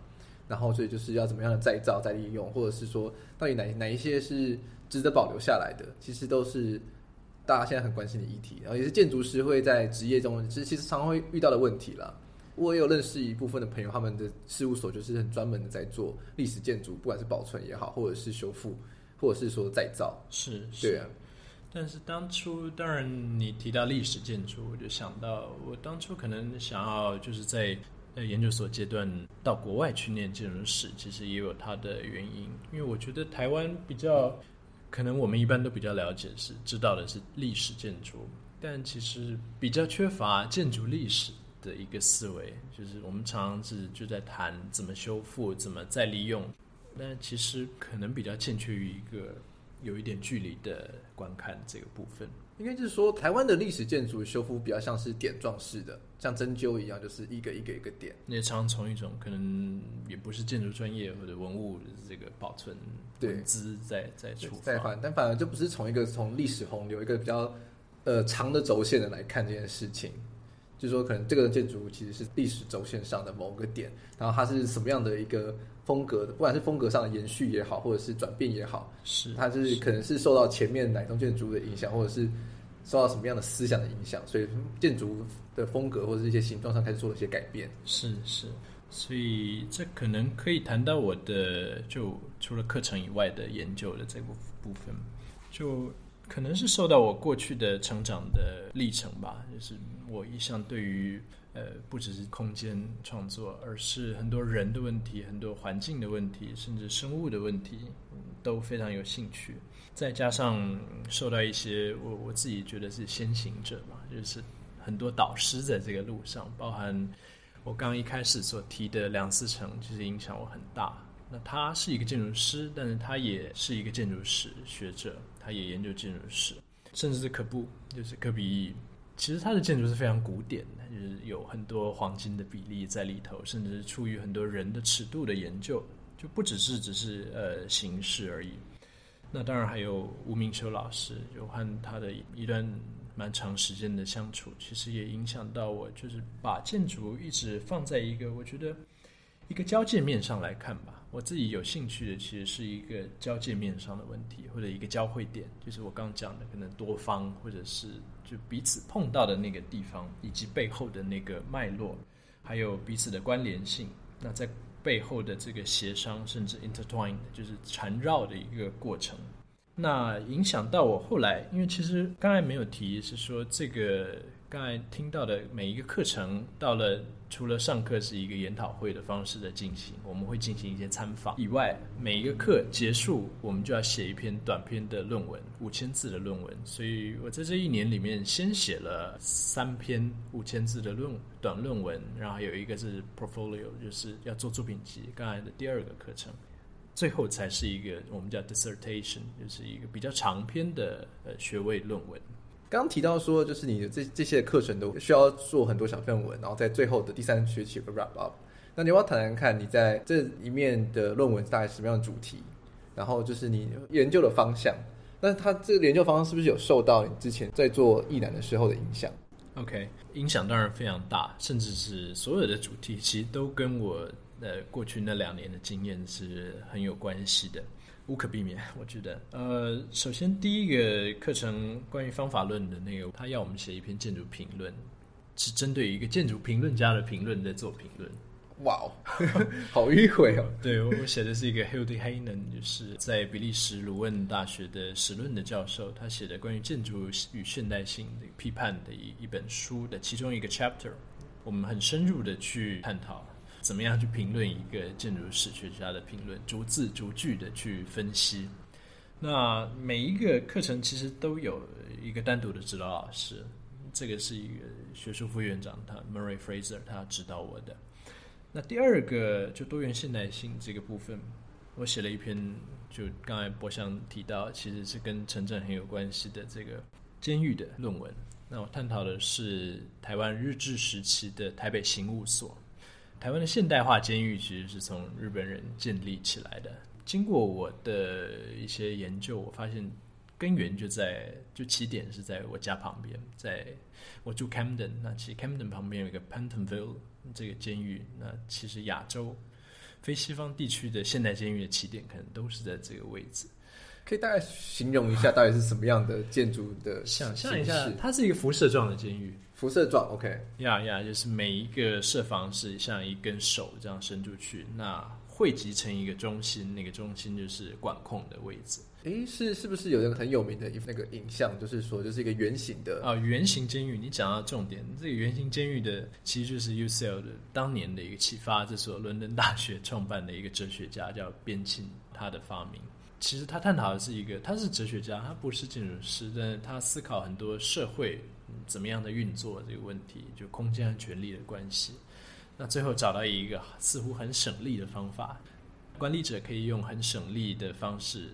然后所以就是要怎么样的再造、再利用，或者是说到底哪哪一些是值得保留下来的，其实都是大家现在很关心的议题。然后也是建筑师会在职业中其实其实常常会遇到的问题啦。我也有认识一部分的朋友，他们的事务所就是很专门的在做历史建筑，不管是保存也好，或者是修复，或者是说再造。是，是，对啊。但是当初，当然你提到历史建筑，我就想到我当初可能想要就是在呃研究所阶段到国外去念建筑史，其实也有它的原因。因为我觉得台湾比较可能我们一般都比较了解是知道的是历史建筑，但其实比较缺乏建筑历史。的一个思维，就是我们常常是就在谈怎么修复、怎么再利用，但其实可能比较欠缺于一个有一点距离的观看这个部分。应该就是说，台湾的历史建筑修复比较像是点状式的，像针灸一样，就是一个一个一个点。也常常从一种可能也不是建筑专业或者文物这个保存文资在在出在，反但反而就不是从一个从历史洪流一个比较呃长的轴线的来看这件事情。就是说，可能这个建筑其实是历史轴线上的某个点，然后它是什么样的一个风格的，不管是风格上的延续也好，或者是转变也好，是它就是可能是受到前面哪栋建筑的影响，或者是受到什么样的思想的影响，所以建筑的风格或者是一些形状上开始做了一些改变。是是，所以这可能可以谈到我的就除了课程以外的研究的这部部分，就。可能是受到我过去的成长的历程吧，就是我一向对于呃不只是空间创作，而是很多人的问题、很多环境的问题，甚至生物的问题，嗯，都非常有兴趣。再加上受到一些我我自己觉得是先行者嘛，就是很多导师在这个路上，包含我刚一开始所提的梁思成，其实影响我很大。那他是一个建筑师，但是他也是一个建筑史学者，他也研究建筑史，甚至是可布，就是科比。其实他的建筑是非常古典的，就是有很多黄金的比例在里头，甚至是出于很多人的尺度的研究，就不只是只是呃形式而已。那当然还有吴明秋老师，就和他的一段蛮长时间的相处，其实也影响到我，就是把建筑一直放在一个我觉得一个交界面上来看吧。我自己有兴趣的其实是一个交界面上的问题，或者一个交汇点，就是我刚讲的可能多方，或者是就彼此碰到的那个地方，以及背后的那个脉络，还有彼此的关联性。那在背后的这个协商，甚至 intertwine，就是缠绕的一个过程。那影响到我后来，因为其实刚才没有提，是说这个。刚才听到的每一个课程，到了除了上课是一个研讨会的方式的进行，我们会进行一些参访以外，每一个课结束，我们就要写一篇短篇的论文，五千字的论文。所以我在这一年里面，先写了三篇五千字的论短论文，然后有一个是 portfolio，就是要做作品集。刚才的第二个课程，最后才是一个我们叫 dissertation，就是一个比较长篇的呃学位论文。刚刚提到说，就是你的这这些课程都需要做很多小论文，然后在最后的第三学期有个 wrap up。那你要不要谈谈看，你在这一面的论文大概什么样的主题？然后就是你研究的方向。那他这个研究方向是不是有受到你之前在做艺南的时候的影响？OK，影响当然非常大，甚至是所有的主题其实都跟我呃过去那两年的经验是很有关系的。无可避免，我觉得。呃，首先第一个课程关于方法论的那个，他要我们写一篇建筑评论，是针对一个建筑评论家的评论在做评论。哇哦，好迂回哦！对，我写的是一个 Hildy Heinen，就是在比利时鲁汶大学的史论的教授，他写的关于建筑与现代性的批判的一一本书的其中一个 chapter，我们很深入的去探讨。怎么样去评论一个建筑史学家的评论，逐字逐句的去分析。那每一个课程其实都有一个单独的指导老师，这个是一个学术副院长，他 Murray Fraser 他指导我的。那第二个就多元现代性这个部分，我写了一篇，就刚才博翔提到，其实是跟陈震很有关系的这个监狱的论文。那我探讨的是台湾日治时期的台北刑务所。台湾的现代化监狱其实是从日本人建立起来的。经过我的一些研究，我发现根源就在就起点是在我家旁边，在我住 Camden，那其实 Camden 旁边有一个 Pentonville 这个监狱，那其实亚洲非西方地区的现代监狱的起点可能都是在这个位置。可以大概形容一下，到底是什么样的建筑的？想象一下，它是一个辐射状的监狱。辐射状，OK，呀呀就是每一个设防是像一根手这样伸出去，那汇集成一个中心，那个中心就是管控的位置。诶，是是不是有一个很有名的那个影像，就是说就是一个圆形的啊，圆形监狱。你讲到重点，这个圆形监狱的其实就是 UCL 的当年的一个启发，这所伦敦大学创办的一个哲学家叫边沁，他的发明。其实他探讨的是一个，他是哲学家，他不是建筑师，但是他思考很多社会。怎么样的运作这个问题，就空间和权力的关系。那最后找到一个似乎很省力的方法，管理者可以用很省力的方式，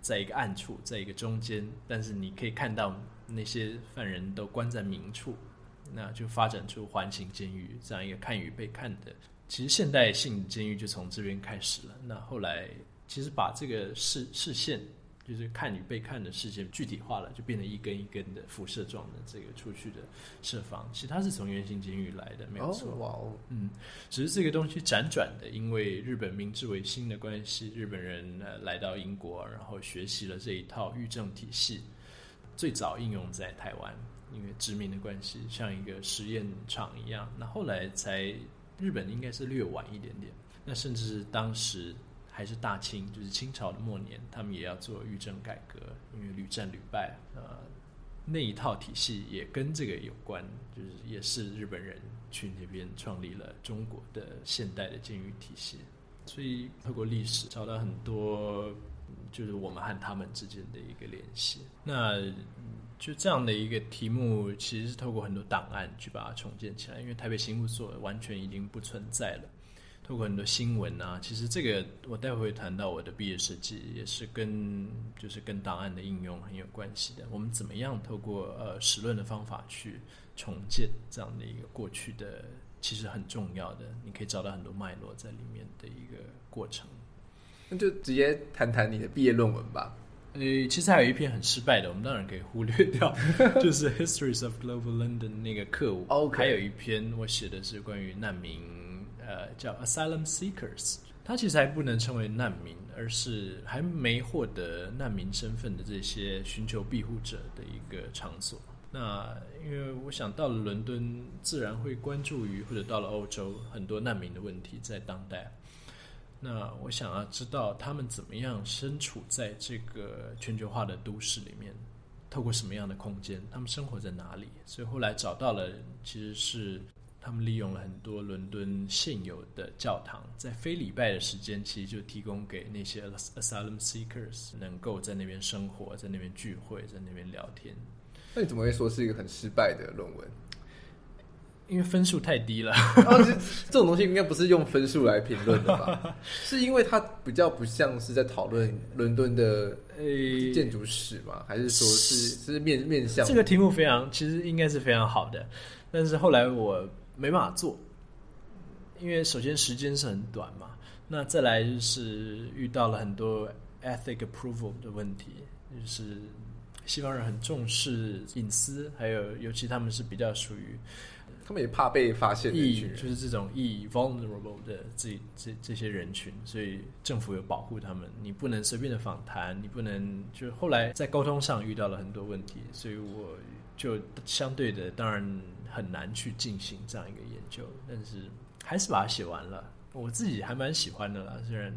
在一个暗处，在一个中间，但是你可以看到那些犯人都关在明处，那就发展出环形监狱这样一个看与被看的。其实现代性监狱就从这边开始了。那后来其实把这个视视线。就是看与被看的事件具体化了，就变成一根一根的辐射状的这个出去的设防。其实它是从圆形监狱来的，没有错。哇哦，嗯，只是这个东西辗转的，因为日本明治维新的关系，日本人呃来到英国，然后学习了这一套狱政体系，最早应用在台湾，因为殖民的关系，像一个实验场一样。那后来才日本应该是略晚一点点，那甚至是当时。还是大清，就是清朝的末年，他们也要做狱政改革，因为屡战屡败，呃，那一套体系也跟这个有关，就是也是日本人去那边创立了中国的现代的监狱体系，所以透过历史找到很多，就是我们和他们之间的一个联系。那就这样的一个题目，其实是透过很多档案去把它重建起来，因为台北刑务所完全已经不存在了。透过很多新闻啊，其实这个我待会会谈到我的毕业设计，也是跟就是跟档案的应用很有关系的。我们怎么样透过呃史论的方法去重建这样的一个过去的，其实很重要的，你可以找到很多脉络在里面的一个过程。那就直接谈谈你的毕业论文吧。呃，其实还有一篇很失败的，我们当然可以忽略掉，就是 Histories of Global London 那个课文。OK，还有一篇我写的是关于难民。呃，叫 Asylum Seekers，他其实还不能称为难民，而是还没获得难民身份的这些寻求庇护者的一个场所。那因为我想到了伦敦，自然会关注于或者到了欧洲很多难民的问题，在当代。那我想要知道他们怎么样身处在这个全球化的都市里面，透过什么样的空间，他们生活在哪里？所以后来找到了，其实是。他们利用了很多伦敦现有的教堂，在非礼拜的时间，其实就提供给那些 asylum seekers 能够在那边生活，在那边聚会，在那边聊天。那你怎么会说是一个很失败的论文？因为分数太低了。哦，这种东西应该不是用分数来评论的吧？是因为它比较不像是在讨论伦敦的建筑史吗？还是说是是面面向？这个题目非常，其实应该是非常好的，但是后来我。没办法做，因为首先时间是很短嘛，那再来就是遇到了很多 ethic approval 的问题，就是西方人很重视隐私，还有尤其他们是比较属于，他们也怕被发现，就是这种易 vulnerable 的这这这些人群，所以政府有保护他们，你不能随便的访谈，你不能就后来在沟通上遇到了很多问题，所以我就相对的当然。很难去进行这样一个研究，但是还是把它写完了。我自己还蛮喜欢的啦，虽然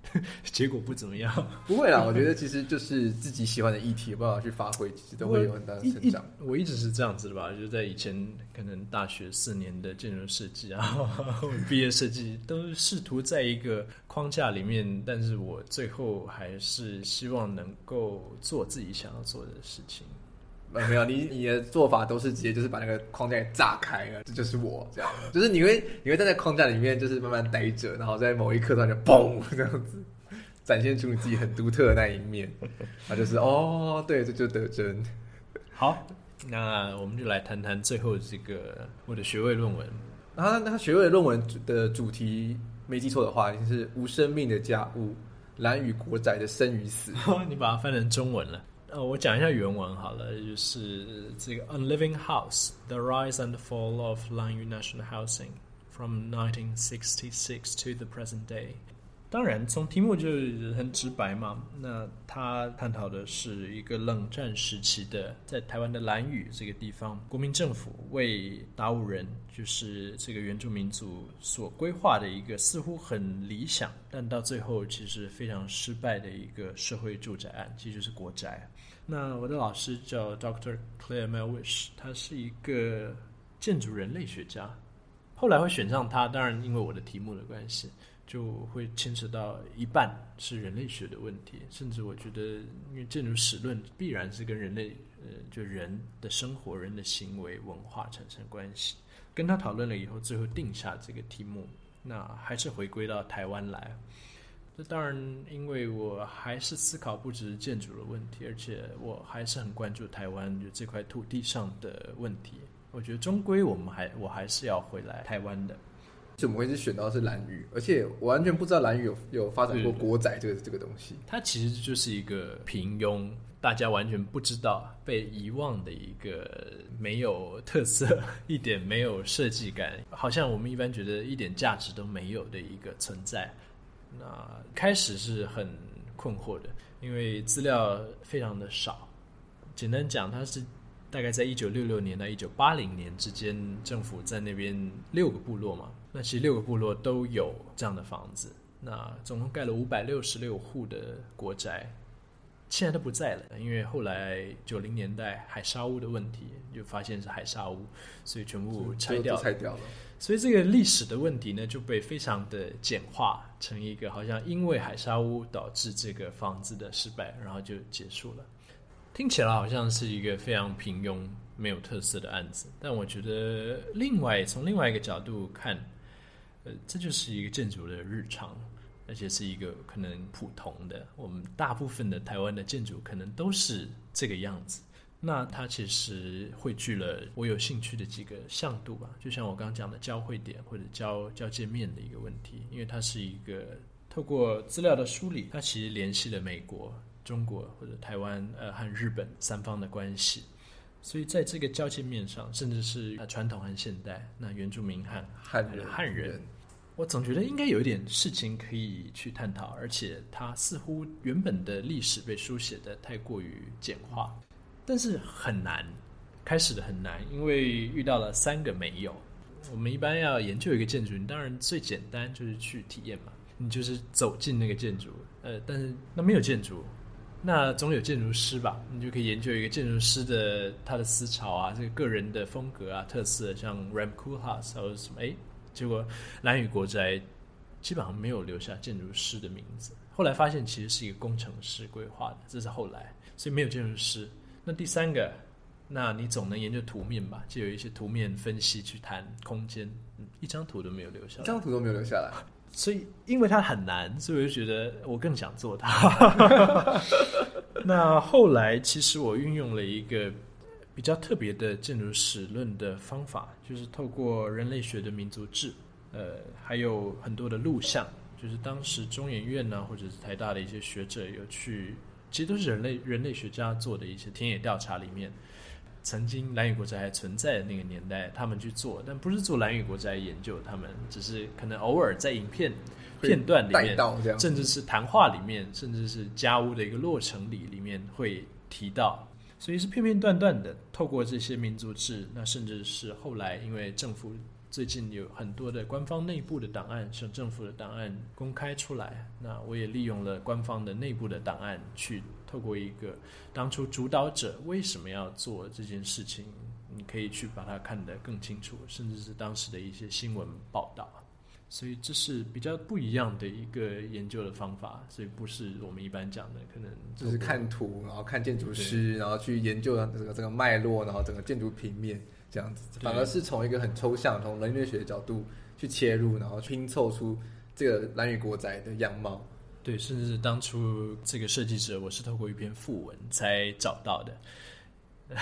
结果不怎么样。不会啦，我觉得其实就是自己喜欢的议题，有办法去发挥，其实都会有很大的成长。我一直是这样子的吧，就是在以前可能大学四年的建筑设计啊，毕业设计都试图在一个框架里面，但是我最后还是希望能够做自己想要做的事情。没有，你你的做法都是直接就是把那个框架给炸开了，这就是我这样，就是你会你会站在框架里面，就是慢慢待着，然后在某一刻突然就嘣这样子，展现出你自己很独特的那一面，啊，就是哦，对，这就得真。好，那我们就来谈谈最后这个我的学位论文。然后他学位的论文的主题没记错的话，就是无生命的家务，蓝与国仔的生与死。你把它翻成中文了。呃，我讲一下原文好了，就是这个 On Living House: The Rise and Fall of Lanyu National Housing from 1966 to the Present Day。当然，从题目就很直白嘛。那他探讨的是一个冷战时期的，在台湾的兰屿这个地方，国民政府为达悟人，就是这个原住民族所规划的一个似乎很理想，但到最后其实非常失败的一个社会住宅案，其实就是国宅。那我的老师叫 Doctor Claire Melwish，他是一个建筑人类学家。后来会选上他，当然因为我的题目的关系。就会牵扯到一半是人类学的问题，甚至我觉得，因为建筑史论必然是跟人类，呃，就人的生活、人的行为、文化产生关系。跟他讨论了以后，最后定下这个题目，那还是回归到台湾来。这当然，因为我还是思考不只是建筑的问题，而且我还是很关注台湾就这块土地上的问题。我觉得终归我们还我还是要回来台湾的。怎么会是选到是兰屿？而且我完全不知道兰屿有有发展过国仔这个这个东西。它其实就是一个平庸，大家完全不知道、被遗忘的一个没有特色、一点没有设计感，好像我们一般觉得一点价值都没有的一个存在。那开始是很困惑的，因为资料非常的少。简单讲，它是。大概在一九六六年到一九八零年之间，政府在那边六个部落嘛，那其实六个部落都有这样的房子，那总共盖了五百六十六户的国宅，现在都不在了，因为后来九零年代海沙屋的问题，就发现是海沙屋，所以全部拆掉，拆掉了。所以这个历史的问题呢，就被非常的简化成一个好像因为海沙屋导致这个房子的失败，然后就结束了。听起来好像是一个非常平庸、没有特色的案子，但我觉得另外从另外一个角度看，呃，这就是一个建筑的日常，而且是一个可能普通的。我们大部分的台湾的建筑可能都是这个样子。那它其实汇聚了我有兴趣的几个向度吧，就像我刚刚讲的交汇点或者交交界面的一个问题，因为它是一个透过资料的梳理，它其实联系了美国。中国或者台湾呃和日本三方的关系，所以在这个交界面上，甚至是传统和现代，那原住民和汉人汉人，我总觉得应该有一点事情可以去探讨，而且它似乎原本的历史被书写得太过于简化，但是很难，开始的很难，因为遇到了三个没有。我们一般要研究一个建筑，你当然最简单就是去体验嘛，你就是走进那个建筑，呃，但是那没有建筑。那总有建筑师吧，你就可以研究一个建筑师的他的思潮啊，这个个人的风格啊、特色，像 Rem Koolhaas 或者什么，哎，结果兰屿国宅基本上没有留下建筑师的名字。后来发现其实是一个工程师规划的，这是后来，所以没有建筑师。那第三个，那你总能研究图面吧？就有一些图面分析去谈空间，嗯，一张图都没有留下来，一张图都没有留下来。所以，因为它很难，所以我就觉得我更想做它。那后来，其实我运用了一个比较特别的建筑史论的方法，就是透过人类学的民族志，呃，还有很多的录像，就是当时中研院呢，或者是台大的一些学者有去，其实都是人类人类学家做的一些田野调查里面。曾经兰屿国宅还存在的那个年代，他们去做，但不是做兰屿国宅研究，他们只是可能偶尔在影片片段里面，甚至是谈话里面，甚至是家屋的一个落成礼里面会提到，所以是片片段段的透过这些民族志，那甚至是后来因为政府最近有很多的官方内部的档案，省政府的档案公开出来，那我也利用了官方的内部的档案去。透过一个当初主导者为什么要做这件事情，你可以去把它看得更清楚，甚至是当时的一些新闻报道。所以这是比较不一样的一个研究的方法，所以不是我们一般讲的可能就是看图，然后看建筑师，然后去研究这个这个脉络，然后整个建筑平面这样子，反而是从一个很抽象、从人类学的角度去切入，然后拼凑出这个蓝雨国宅的样貌。对，甚至是当初这个设计者，我是透过一篇訃闻才找到的。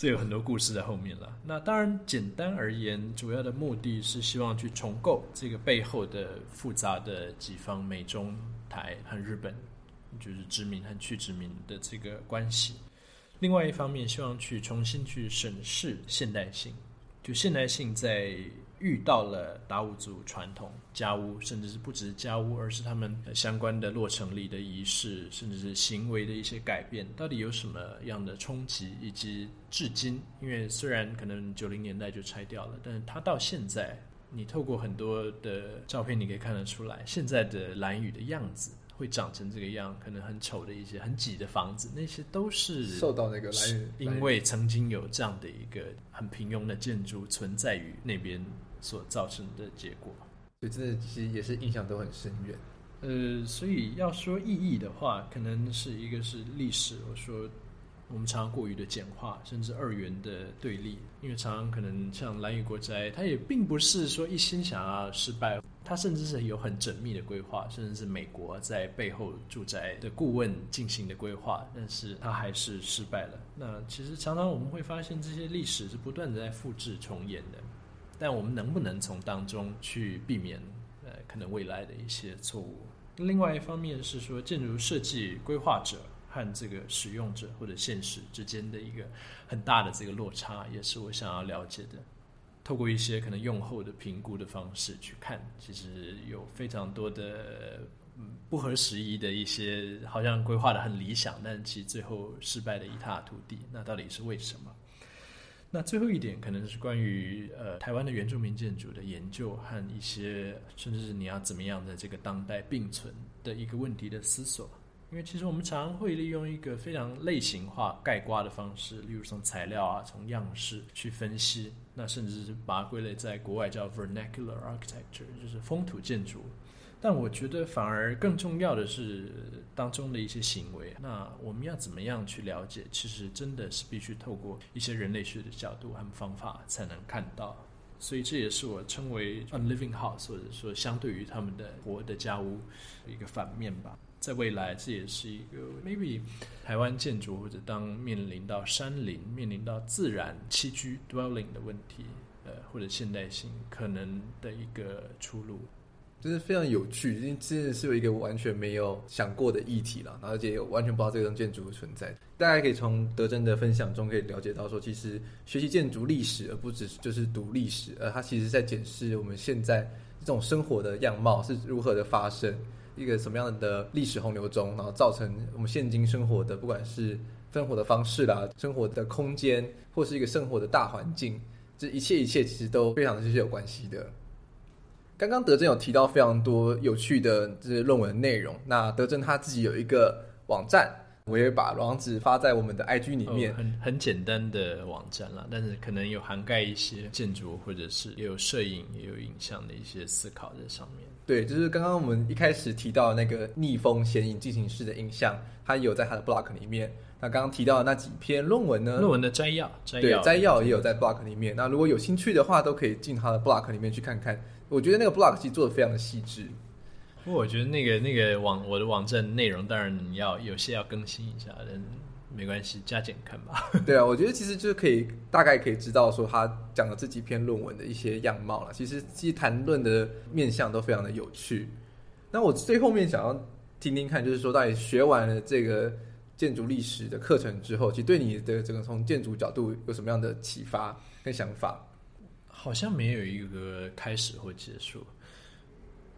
这有很多故事在后面了。那当然，简单而言，主要的目的是希望去重构这个背后的复杂的几方美中台和日本，就是殖民和去殖民的这个关系。另外一方面，希望去重新去审视现代性，就现代性在。遇到了达悟族传统家屋，甚至是不只是家屋，而是他们相关的落成礼的仪式，甚至是行为的一些改变，到底有什么样的冲击？以及至今，因为虽然可能九零年代就拆掉了，但是它到现在，你透过很多的照片，你可以看得出来，现在的蓝屿的样子。会长成这个样，可能很丑的一些很挤的房子，那些都是受到那个来因为曾经有这样的一个很平庸的建筑存在于那边所造成的结果。所以真的其实也是印象都很深远。呃，所以要说意义的话，可能是一个是历史，我说。我们常常过于的简化，甚至二元的对立，因为常常可能像兰屿国宅，它也并不是说一心想要失败，它甚至是有很缜密的规划，甚至是美国在背后住宅的顾问进行的规划，但是它还是失败了。那其实常常我们会发现，这些历史是不断的在复制重演的，但我们能不能从当中去避免呃可能未来的一些错误？另外一方面是说，建筑设计规划者。和这个使用者或者现实之间的一个很大的这个落差，也是我想要了解的。透过一些可能用后的评估的方式去看，其实有非常多的不合时宜的一些，好像规划的很理想，但其实最后失败的一塌涂地。那到底是为什么？那最后一点可能是关于呃台湾的原住民建筑的研究和一些，甚至是你要怎么样在这个当代并存的一个问题的思索。因为其实我们常会利用一个非常类型化概括的方式，例如从材料啊、从样式去分析，那甚至是把它归类在国外叫 vernacular architecture，就是风土建筑。但我觉得反而更重要的是当中的一些行为。那我们要怎么样去了解？其实真的是必须透过一些人类学的角度和方法才能看到。所以这也是我称为 unliving house，或者说相对于他们的活的家屋一个反面吧。在未来，这也是一个 maybe 台湾建筑或者当面临到山林、面临到自然栖居 dwelling 的问题，呃，或者现代性可能的一个出路，就是非常有趣，因为真的是有一个完全没有想过的议题了，而且完全不知道这种建筑的存在。大家可以从德珍的分享中可以了解到，说其实学习建筑历史，而不只是就是读历史，而它其实在检视我们现在这种生活的样貌是如何的发生。一个什么样的历史洪流中，然后造成我们现今生活的，不管是生活的方式啦，生活的空间，或是一个生活的大环境，这一切一切其实都非常的是有关系的。刚刚德正有提到非常多有趣的这些论文内容，那德正他自己有一个网站。我也把网址发在我们的 IG 里面，哦、很很简单的网站啦，但是可能有涵盖一些建筑，或者是也有摄影，也有影像的一些思考在上面。对，就是刚刚我们一开始提到那个逆风显影进行式的影像，它有在它的 blog 里面。那刚刚提到的那几篇论文呢？论文的摘要，摘要，对，摘要也有在 blog 里面。那如果有兴趣的话，都可以进他的 blog 里面去看看。我觉得那个 blog 其实做的非常的细致。不过我觉得那个那个网我的网站内容当然你要有些要更新一下，但没关系，加减看吧。对啊，我觉得其实就是可以大概可以知道说他讲的这几篇论文的一些样貌了。其实其实谈论的面向都非常的有趣。那我最后面想要听听看，就是说到底学完了这个建筑历史的课程之后，其实对你的这个从建筑角度有什么样的启发跟想法？好像没有一个开始或结束。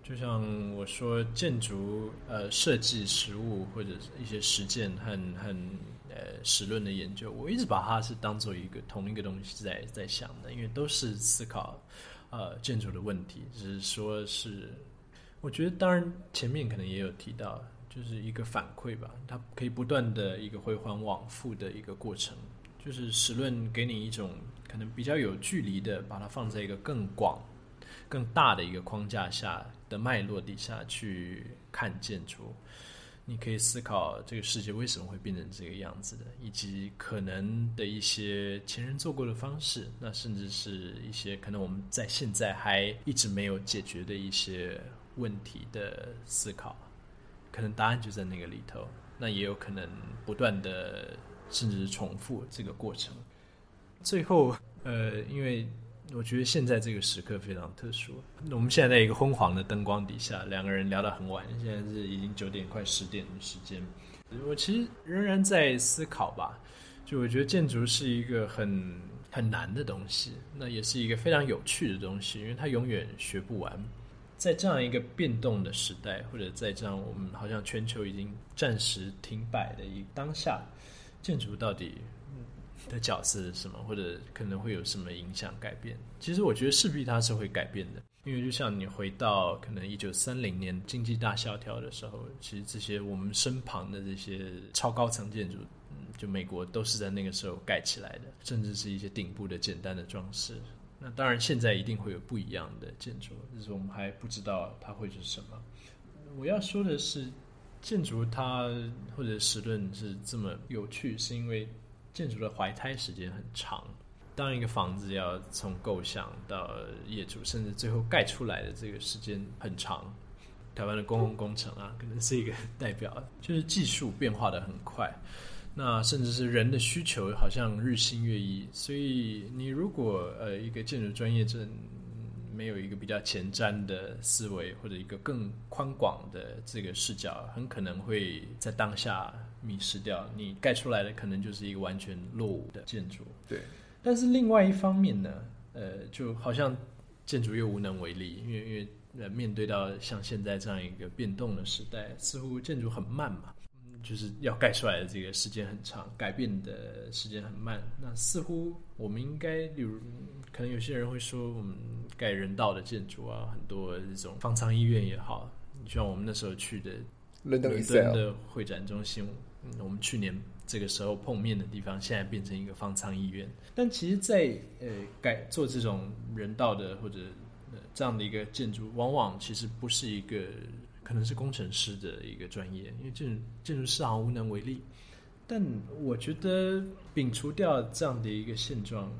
就像我说，建筑呃设计实物或者一些实践和和呃实论的研究，我一直把它是当做一个同一个东西在在想的，因为都是思考呃建筑的问题，只是说是我觉得当然前面可能也有提到，就是一个反馈吧，它可以不断的一个回环往复的一个过程，就是实论给你一种可能比较有距离的，把它放在一个更广。更大的一个框架下的脉络底下去看建筑，你可以思考这个世界为什么会变成这个样子的，以及可能的一些前人做过的方式，那甚至是一些可能我们在现在还一直没有解决的一些问题的思考，可能答案就在那个里头。那也有可能不断的甚至是重复这个过程。最后，呃，因为我觉得现在这个时刻非常特殊，我们现在在一个昏黄的灯光底下，两个人聊到很晚，现在是已经九点快十点的时间。我其实仍然在思考吧，就我觉得建筑是一个很很难的东西，那也是一个非常有趣的东西，因为它永远学不完。在这样一个变动的时代，或者在这样我们好像全球已经暂时停摆的一当下，建筑到底的角色是什么，或者可能会有什么影响改变？其实我觉得势必它是会改变的，因为就像你回到可能一九三零年经济大萧条的时候，其实这些我们身旁的这些超高层建筑，嗯，就美国都是在那个时候盖起来的，甚至是一些顶部的简单的装饰。那当然，现在一定会有不一样的建筑，就是我们还不知道它会是什么。我要说的是，建筑它或者实论是这么有趣，是因为建筑的怀胎时间很长。当一个房子要从构想到业主，甚至最后盖出来的这个时间很长。台湾的公共工程啊，可能是一个代表，就是技术变化得很快。那甚至是人的需求好像日新月异，所以你如果呃一个建筑专业证没有一个比较前瞻的思维，或者一个更宽广的这个视角，很可能会在当下迷失掉。你盖出来的可能就是一个完全落伍的建筑。对。但是另外一方面呢，呃，就好像建筑又无能为力，因为因为呃面对到像现在这样一个变动的时代，似乎建筑很慢嘛。就是要盖出来的这个时间很长，改变的时间很慢。那似乎我们应该，比如可能有些人会说，我们盖人道的建筑啊，很多这种方舱医院也好，你像我们那时候去的伦敦的会展中心，我们去年这个时候碰面的地方，现在变成一个方舱医院。但其实在，在呃改做这种人道的或者呃这样的一个建筑，往往其实不是一个。可能是工程师的一个专业，因为建筑建筑师好像无能为力。但我觉得摒除掉这样的一个现状，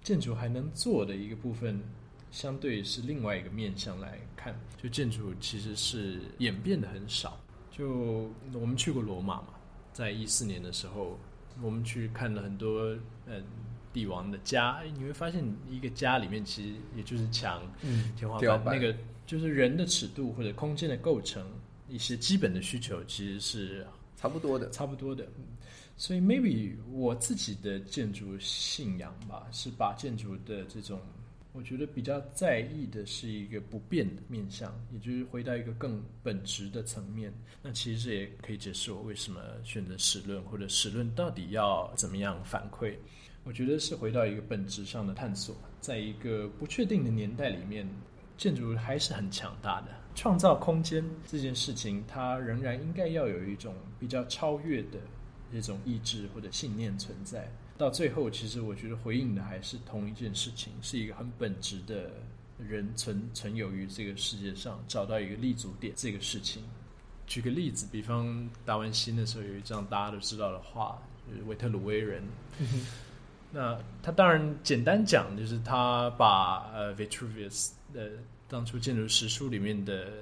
建筑还能做的一个部分，相对是另外一个面向来看，就建筑其实是演变的很少。就我们去过罗马嘛，在一四年的时候，我们去看了很多嗯帝王的家，你会发现一个家里面其实也就是墙、嗯、天花板那个。就是人的尺度或者空间的构成，一些基本的需求其实是差不多的，差不多的。所以，maybe 我自己的建筑信仰吧，是把建筑的这种，我觉得比较在意的是一个不变的面向，也就是回到一个更本质的层面。那其实这也可以解释我为什么选择史论，或者史论到底要怎么样反馈。我觉得是回到一个本质上的探索，在一个不确定的年代里面。建筑还是很强大的，创造空间这件事情，它仍然应该要有一种比较超越的这种意志或者信念存在。到最后，其实我觉得回应的还是同一件事情，是一个很本质的人存存有于这个世界上，找到一个立足点这个事情。举个例子，比方达文西那时候有一张大家都知道的画，就是维特鲁威人。那他当然简单讲，就是他把呃 Vitruvius 的当初建筑史书里面的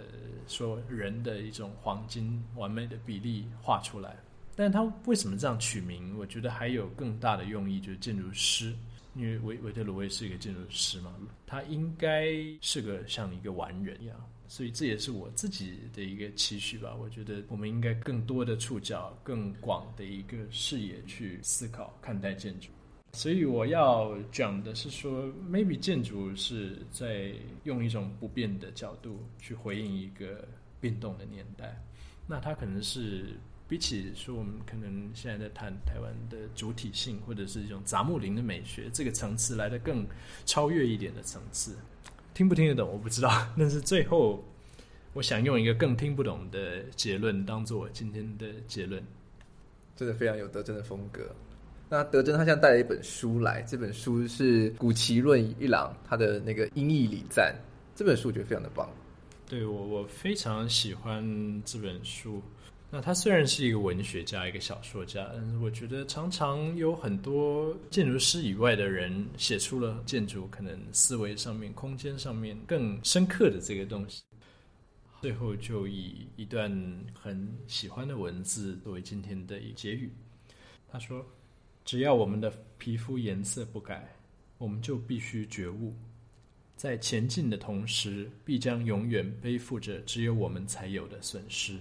说人的一种黄金完美的比例画出来。但是他为什么这样取名？我觉得还有更大的用意，就是建筑师，因为维维特鲁威是一个建筑师嘛，他应该是个像一个完人一样。所以这也是我自己的一个期许吧。我觉得我们应该更多的触角，更广的一个视野去思考看待建筑。所以我要讲的是说，maybe 建筑是在用一种不变的角度去回应一个变动的年代。那它可能是比起说我们可能现在在谈台湾的主体性，或者是一种杂木林的美学这个层次来的更超越一点的层次。听不听得懂我不知道，但是最后我想用一个更听不懂的结论当做我今天的结论。真的非常有德政的风格。那德珍他现在带了一本书来，这本书是古奇润一郎他的那个《音译礼赞》，这本书我觉得非常的棒。对，我我非常喜欢这本书。那他虽然是一个文学家，一个小说家，但是我觉得常常有很多建筑师以外的人写出了建筑可能思维上面、空间上面更深刻的这个东西。最后就以一段很喜欢的文字作为今天的结语。他说。只要我们的皮肤颜色不改，我们就必须觉悟，在前进的同时，必将永远背负着只有我们才有的损失。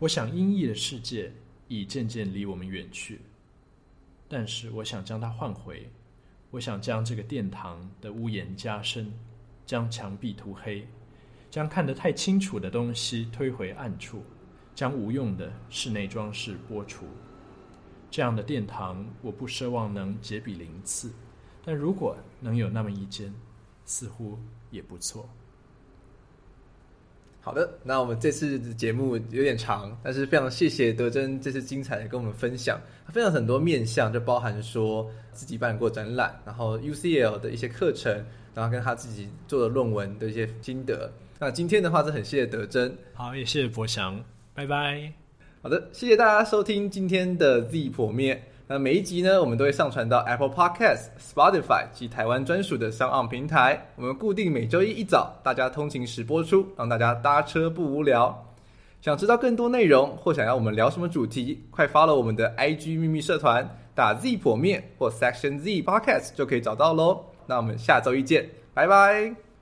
我想，阴翳的世界已渐渐离我们远去，但是我想将它换回。我想将这个殿堂的屋檐加深，将墙壁涂黑，将看得太清楚的东西推回暗处，将无用的室内装饰剥除。这样的殿堂，我不奢望能杰比鳞次，但如果能有那么一间，似乎也不错。好的，那我们这次的节目有点长，但是非常谢谢德珍这次精彩的跟我们分享，他分享很多面向，就包含说自己办过展览，然后 UCL 的一些课程，然后跟他自己做的论文的一些心得。那今天的话是很谢谢德珍，好，也谢谢博翔，拜拜。好的，谢谢大家收听今天的 Z 剖面。那每一集呢，我们都会上传到 Apple Podcast、Spotify 及台湾专属的 sound 平台。我们固定每周一一早，大家通勤时播出，让大家搭车不无聊。想知道更多内容，或想要我们聊什么主题，快 follow 我们的 IG 秘密社团，打 Z 剖面或 Section Z Podcast 就可以找到喽。那我们下周一见，拜拜。